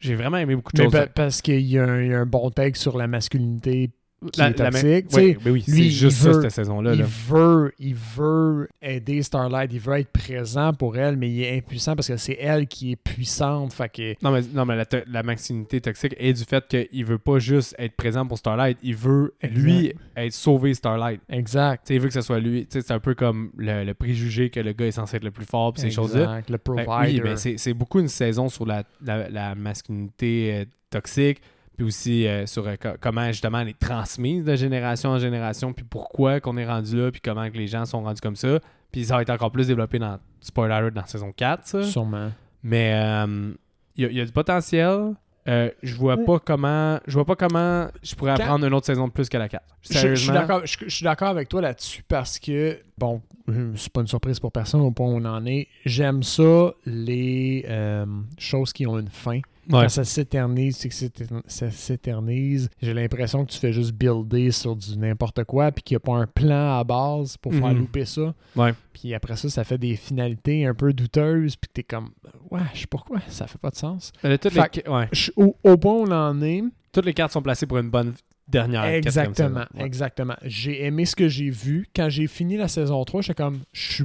J'ai vraiment aimé beaucoup de Mais choses. pa- parce qu'il y, y a un bon take sur la masculinité qui La- est toxique. Oui, mais c'est juste veut- ça cette saison-là. il là. veut, il veut aider Starlight, il veut être présent pour elle, mais il est impuissant parce que c'est elle qui est puissante. Fait que Non, mais, non, mais la, la masculinité toxique est du fait qu'il veut pas juste être présent pour Starlight, il veut, lui, être sauvé Starlight. exact. Tu sais, il veut que ce soit lui. C'est un peu comme le, le préjugé que le gars est censé être le plus fort, pis ces choses-là. Exact, Le Ben, provider. oui, mais c'est c'est beaucoup une saison sur la, la, la masculinité euh, toxique, puis aussi euh, sur euh, co- comment justement elle est transmise de génération en génération, puis pourquoi qu'on est rendu là, puis comment que les gens sont rendus comme ça. Puis ça va être encore plus développé dans Spoiler alert dans saison 4, ça. Sûrement. Mais euh, il y, a- il y a du potentiel. Euh, je vois pas comment je vois pas comment je pourrais Quand- apprendre une autre saison de plus que la 4. Je- Je, suis Sérieusement. d'accord- je- je suis d'accord avec toi là-dessus parce que, bon, euh, c'est pas une surprise pour personne au point où on en est. J'aime ça, les euh, choses qui ont une fin. Ouais. Quand ça s'éternise, c'est que ça s'éternise. J'ai l'impression que tu fais juste builder sur du n'importe quoi puis qu'il n'y a pas un plan à base pour faire Mhm. louper ça. Ouais. Puis après ça, ça fait des finalités un peu douteuses puis t'es comme, wesh, pourquoi? Ça fait pas de sens. Euh, ouais. Au, au point où on en est, toutes les cartes sont placées pour une bonne dernière Exactement, exactement. J'ai aimé ce que j'ai vu. Quand j'ai fini la saison 3, j'étais comme, je suis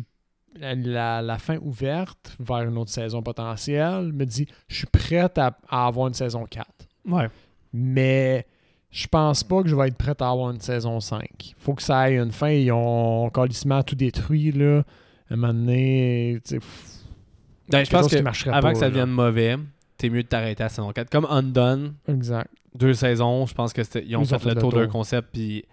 la, fin ouverte vers une autre saison potentielle me dit, je suis prête à, à avoir une saison 4. Ouais. Mais je pense pas que je vais être prête à avoir une saison 5. Faut que ça ait une fin. Ils ont calissement tout détruit, là. À un moment donné, Ben, je pense que avant pas, que ça devienne mauvais, t'es mieux de t'arrêter à saison 4. Comme Undone, Exact. deux saisons, je pense que ils ont Ils fait, ont fait le tour d'un concept, puis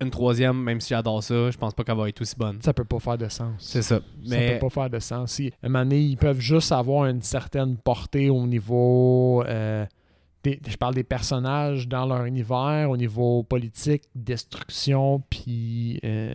une troisième, même si j'adore ça, je pense pas qu'elle va être aussi bonne. Ça peut pas faire de sens. C'est ça. Ça Mais peut pas faire de sens. Si, à un moment donné, ils peuvent juste avoir une certaine portée au niveau. euh, des- je parle des personnages dans leur univers, au niveau politique, destruction, puis. euh,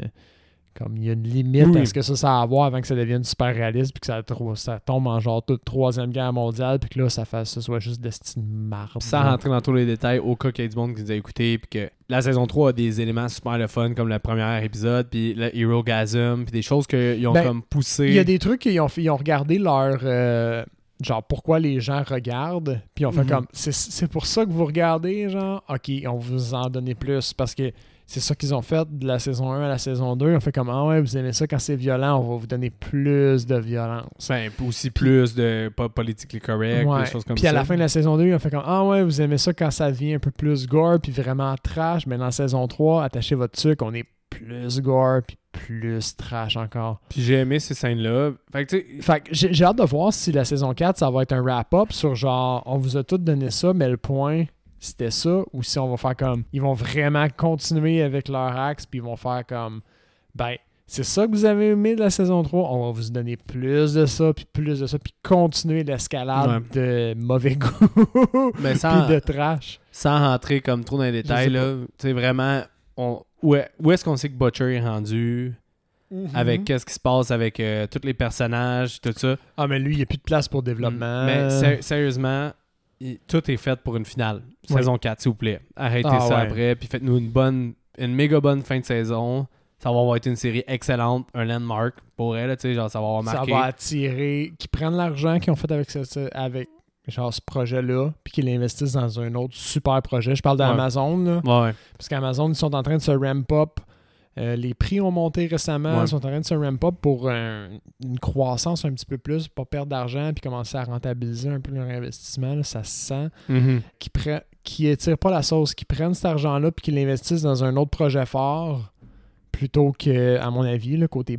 comme il y a une limite Oui. à ce que ça, ça a à voir avant que ça devienne super réaliste, puis que ça, tombe en genre toute troisième guerre mondiale, puis que là, ça, fasse, ça soit juste destine marbre. sans rentrer dans tous les détails, au cas qu'il y ait du monde qui nous a écouté, puis que la saison 3 a des éléments super le fun, comme le premier épisode, puis le Hero Gasm, puis des choses qu'ils ont Ben, comme poussé. Il y a des trucs qu'ils ont, ils ont regardé leur. euh, genre, pourquoi les gens regardent. Puis on fait Mhm. comme. C'est- pour ça que vous regardez, genre? Ok, on vous en donner plus. Parce que c'est ça qu'ils ont fait de la saison 1 à la saison 2. Ils ont fait comme Ah ouais, vous aimez ça quand c'est violent, on va vous donner plus de violence. Ben, puis aussi plus de pas politically correct, Ouais. des choses comme Puis ça. à la fin de la saison 2, ils ont fait comme Ah ouais, vous aimez ça quand ça devient un peu plus gore, puis vraiment trash. Mais dans la saison 3, attachez votre truc, on est plus gore, puis plus trash encore. Puis j'ai aimé ces scènes-là. Fait que tu sais, Fait que j'ai j'ai hâte de voir si la saison 4, ça va être un wrap-up sur genre, on vous a tout donné ça, mais le point, c'était ça, ou si on va faire comme, ils vont vraiment continuer avec leur axe, puis ils vont faire comme, ben, c'est ça que vous avez aimé de la saison 3, on va vous donner plus de ça, puis plus de ça, puis continuer l'escalade de mauvais goût, (laughs) Mais puis sans, de trash. sans rentrer comme trop dans les détails, là, tu sais, vraiment, on, où, est, où est-ce qu'on sait que Butcher est rendu? Avec qu'est-ce qui se passe avec euh, tous les personnages, tout ça? Ah, mais lui, il n'y a plus de place pour développement. Mais sé- sérieusement, il- tout est fait pour une finale. Ouais. Saison 4, s'il vous plaît. Arrêtez Ah, ça ouais. après, puis faites-nous une bonne, une méga bonne fin de saison. Ça va avoir été une série excellente, un landmark pour elle, tu sais, genre ça va avoir ça va attirer, qu'ils prennent l'argent qu'ils ont fait avec ce, avec genre ce projet-là, puis qu'ils l'investissent dans un autre super projet. Je parle d'Amazon, là, Ouais, parce qu'Amazon, ils sont en train de se ramp up. Euh, les prix ont monté récemment, Ouais. ils sont en train de se ramp up pour un- une croissance un petit peu plus, pour perdre d'argent, puis commencer à rentabiliser un peu leur investissement. là. ça se sent. Mhm. Qui qui étirent pas la sauce, qui prennent cet argent-là, puis qui l'investissent dans un autre projet fort, plutôt que, à mon avis, le côté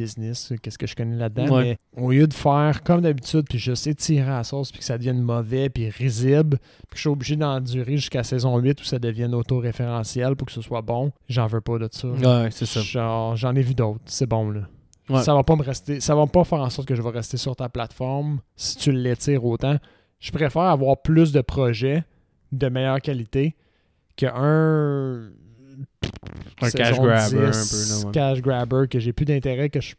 business, qu'est-ce que je connais là-dedans, Ouais. mais au lieu de faire comme d'habitude, puis juste étirer la sauce, puis que ça devienne mauvais, puis risible, puis que je suis obligé d'endurer jusqu'à saison 8 où ça devienne autoréférentiel pour que ce soit bon, j'en veux pas de ça. Ouais, c'est ça. Genre, j'en ai vu d'autres, c'est bon là. Ouais. Ça va pas me rester, ça va pas faire en sorte que je vais rester sur ta plateforme si tu l'étires autant. Je préfère avoir plus de projets de meilleure qualité qu'un Un cash saison grabber, un 10, peu, ouais. cash grabber que j'ai plus d'intérêt que je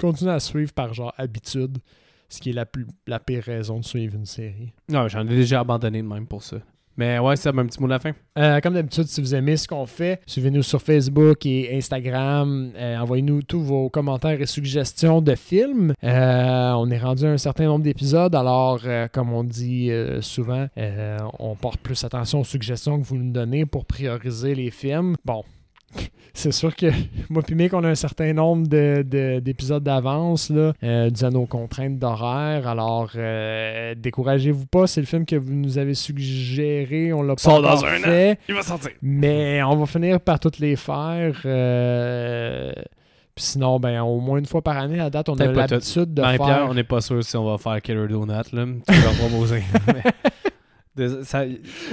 continue à suivre par genre habitude, ce qui est la plus la pire raison de suivre une série. Ouais, j'en ai déjà abandonné de même pour ça. Mais ouais, ça, un petit mot de la fin. Euh, comme d'habitude, si vous aimez ce qu'on fait, suivez-nous sur Facebook et Instagram. Euh, Envoyez-nous tous vos commentaires et suggestions de films. Euh, on est rendu à un certain nombre d'épisodes, alors comme on dit souvent, on porte plus attention aux suggestions que vous nous donnez pour prioriser les films. Bon. C'est sûr que (laughs) moi puis Mick, on a un certain nombre de- de- d'épisodes d'avance là, euh, dû à nos contraintes d'horaire. Alors, euh, découragez-vous pas, c'est le film que vous nous avez suggéré. On l'a pas dans un an. fait. Il va sortir. Mais on va finir par toutes les faire. euh, Puis sinon, ben, au moins une fois par année, à date, on a l'habitude de Marie-Pierre, faire... on n'est pas sûr si on va faire Killer Donut, là. Tu vas proposer. (laughs) (laughs) Mais- ça-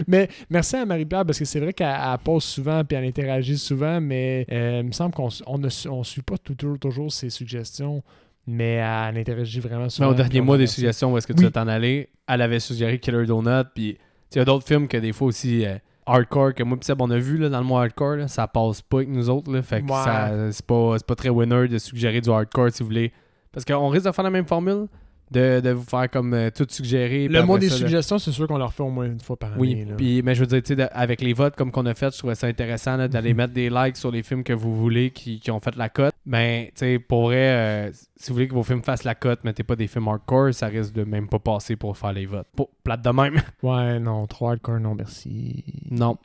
Mais merci à Marie-Pierre parce que c'est vrai qu'elle elle pose souvent puis elle interagit souvent, mais euh, il me semble qu'on on ne on suit pas toujours, toujours ses suggestions, mais elle interagit vraiment Mais souvent. au dernier mois des suggestions où est-ce que tu Oui. vas t'en aller, elle avait suggéré Killer Donut, puis il y a d'autres films que des fois aussi euh, hardcore que moi pis Seb, on a vu là, dans le mois hardcore, là, ça passe pas avec nous autres, là, fait que Ouais. ça c'est pas, c'est pas très winner de suggérer du hardcore si vous voulez. Parce qu'on risque de faire la même formule, de, de vous faire comme euh, tout suggérer. Le après des ça, suggestions, c'est sûr qu'on leur fait au moins une fois par année. Oui, puis mais je veux dire, de- avec les votes comme qu'on a fait, je trouvais ça intéressant d'aller (laughs) mettre des likes sur les films que vous voulez qui, qui ont fait la cote. Ben, tu pour vrai, euh, si vous voulez que vos films fassent la cote, mettez pas des films hardcore, ça risque de même pas passer pour faire les votes. Pour, plate de même. (laughs) Ouais, non, trop hardcore, non, merci. non.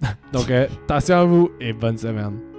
(laughs) Donc, euh, attention à vous et bonne semaine.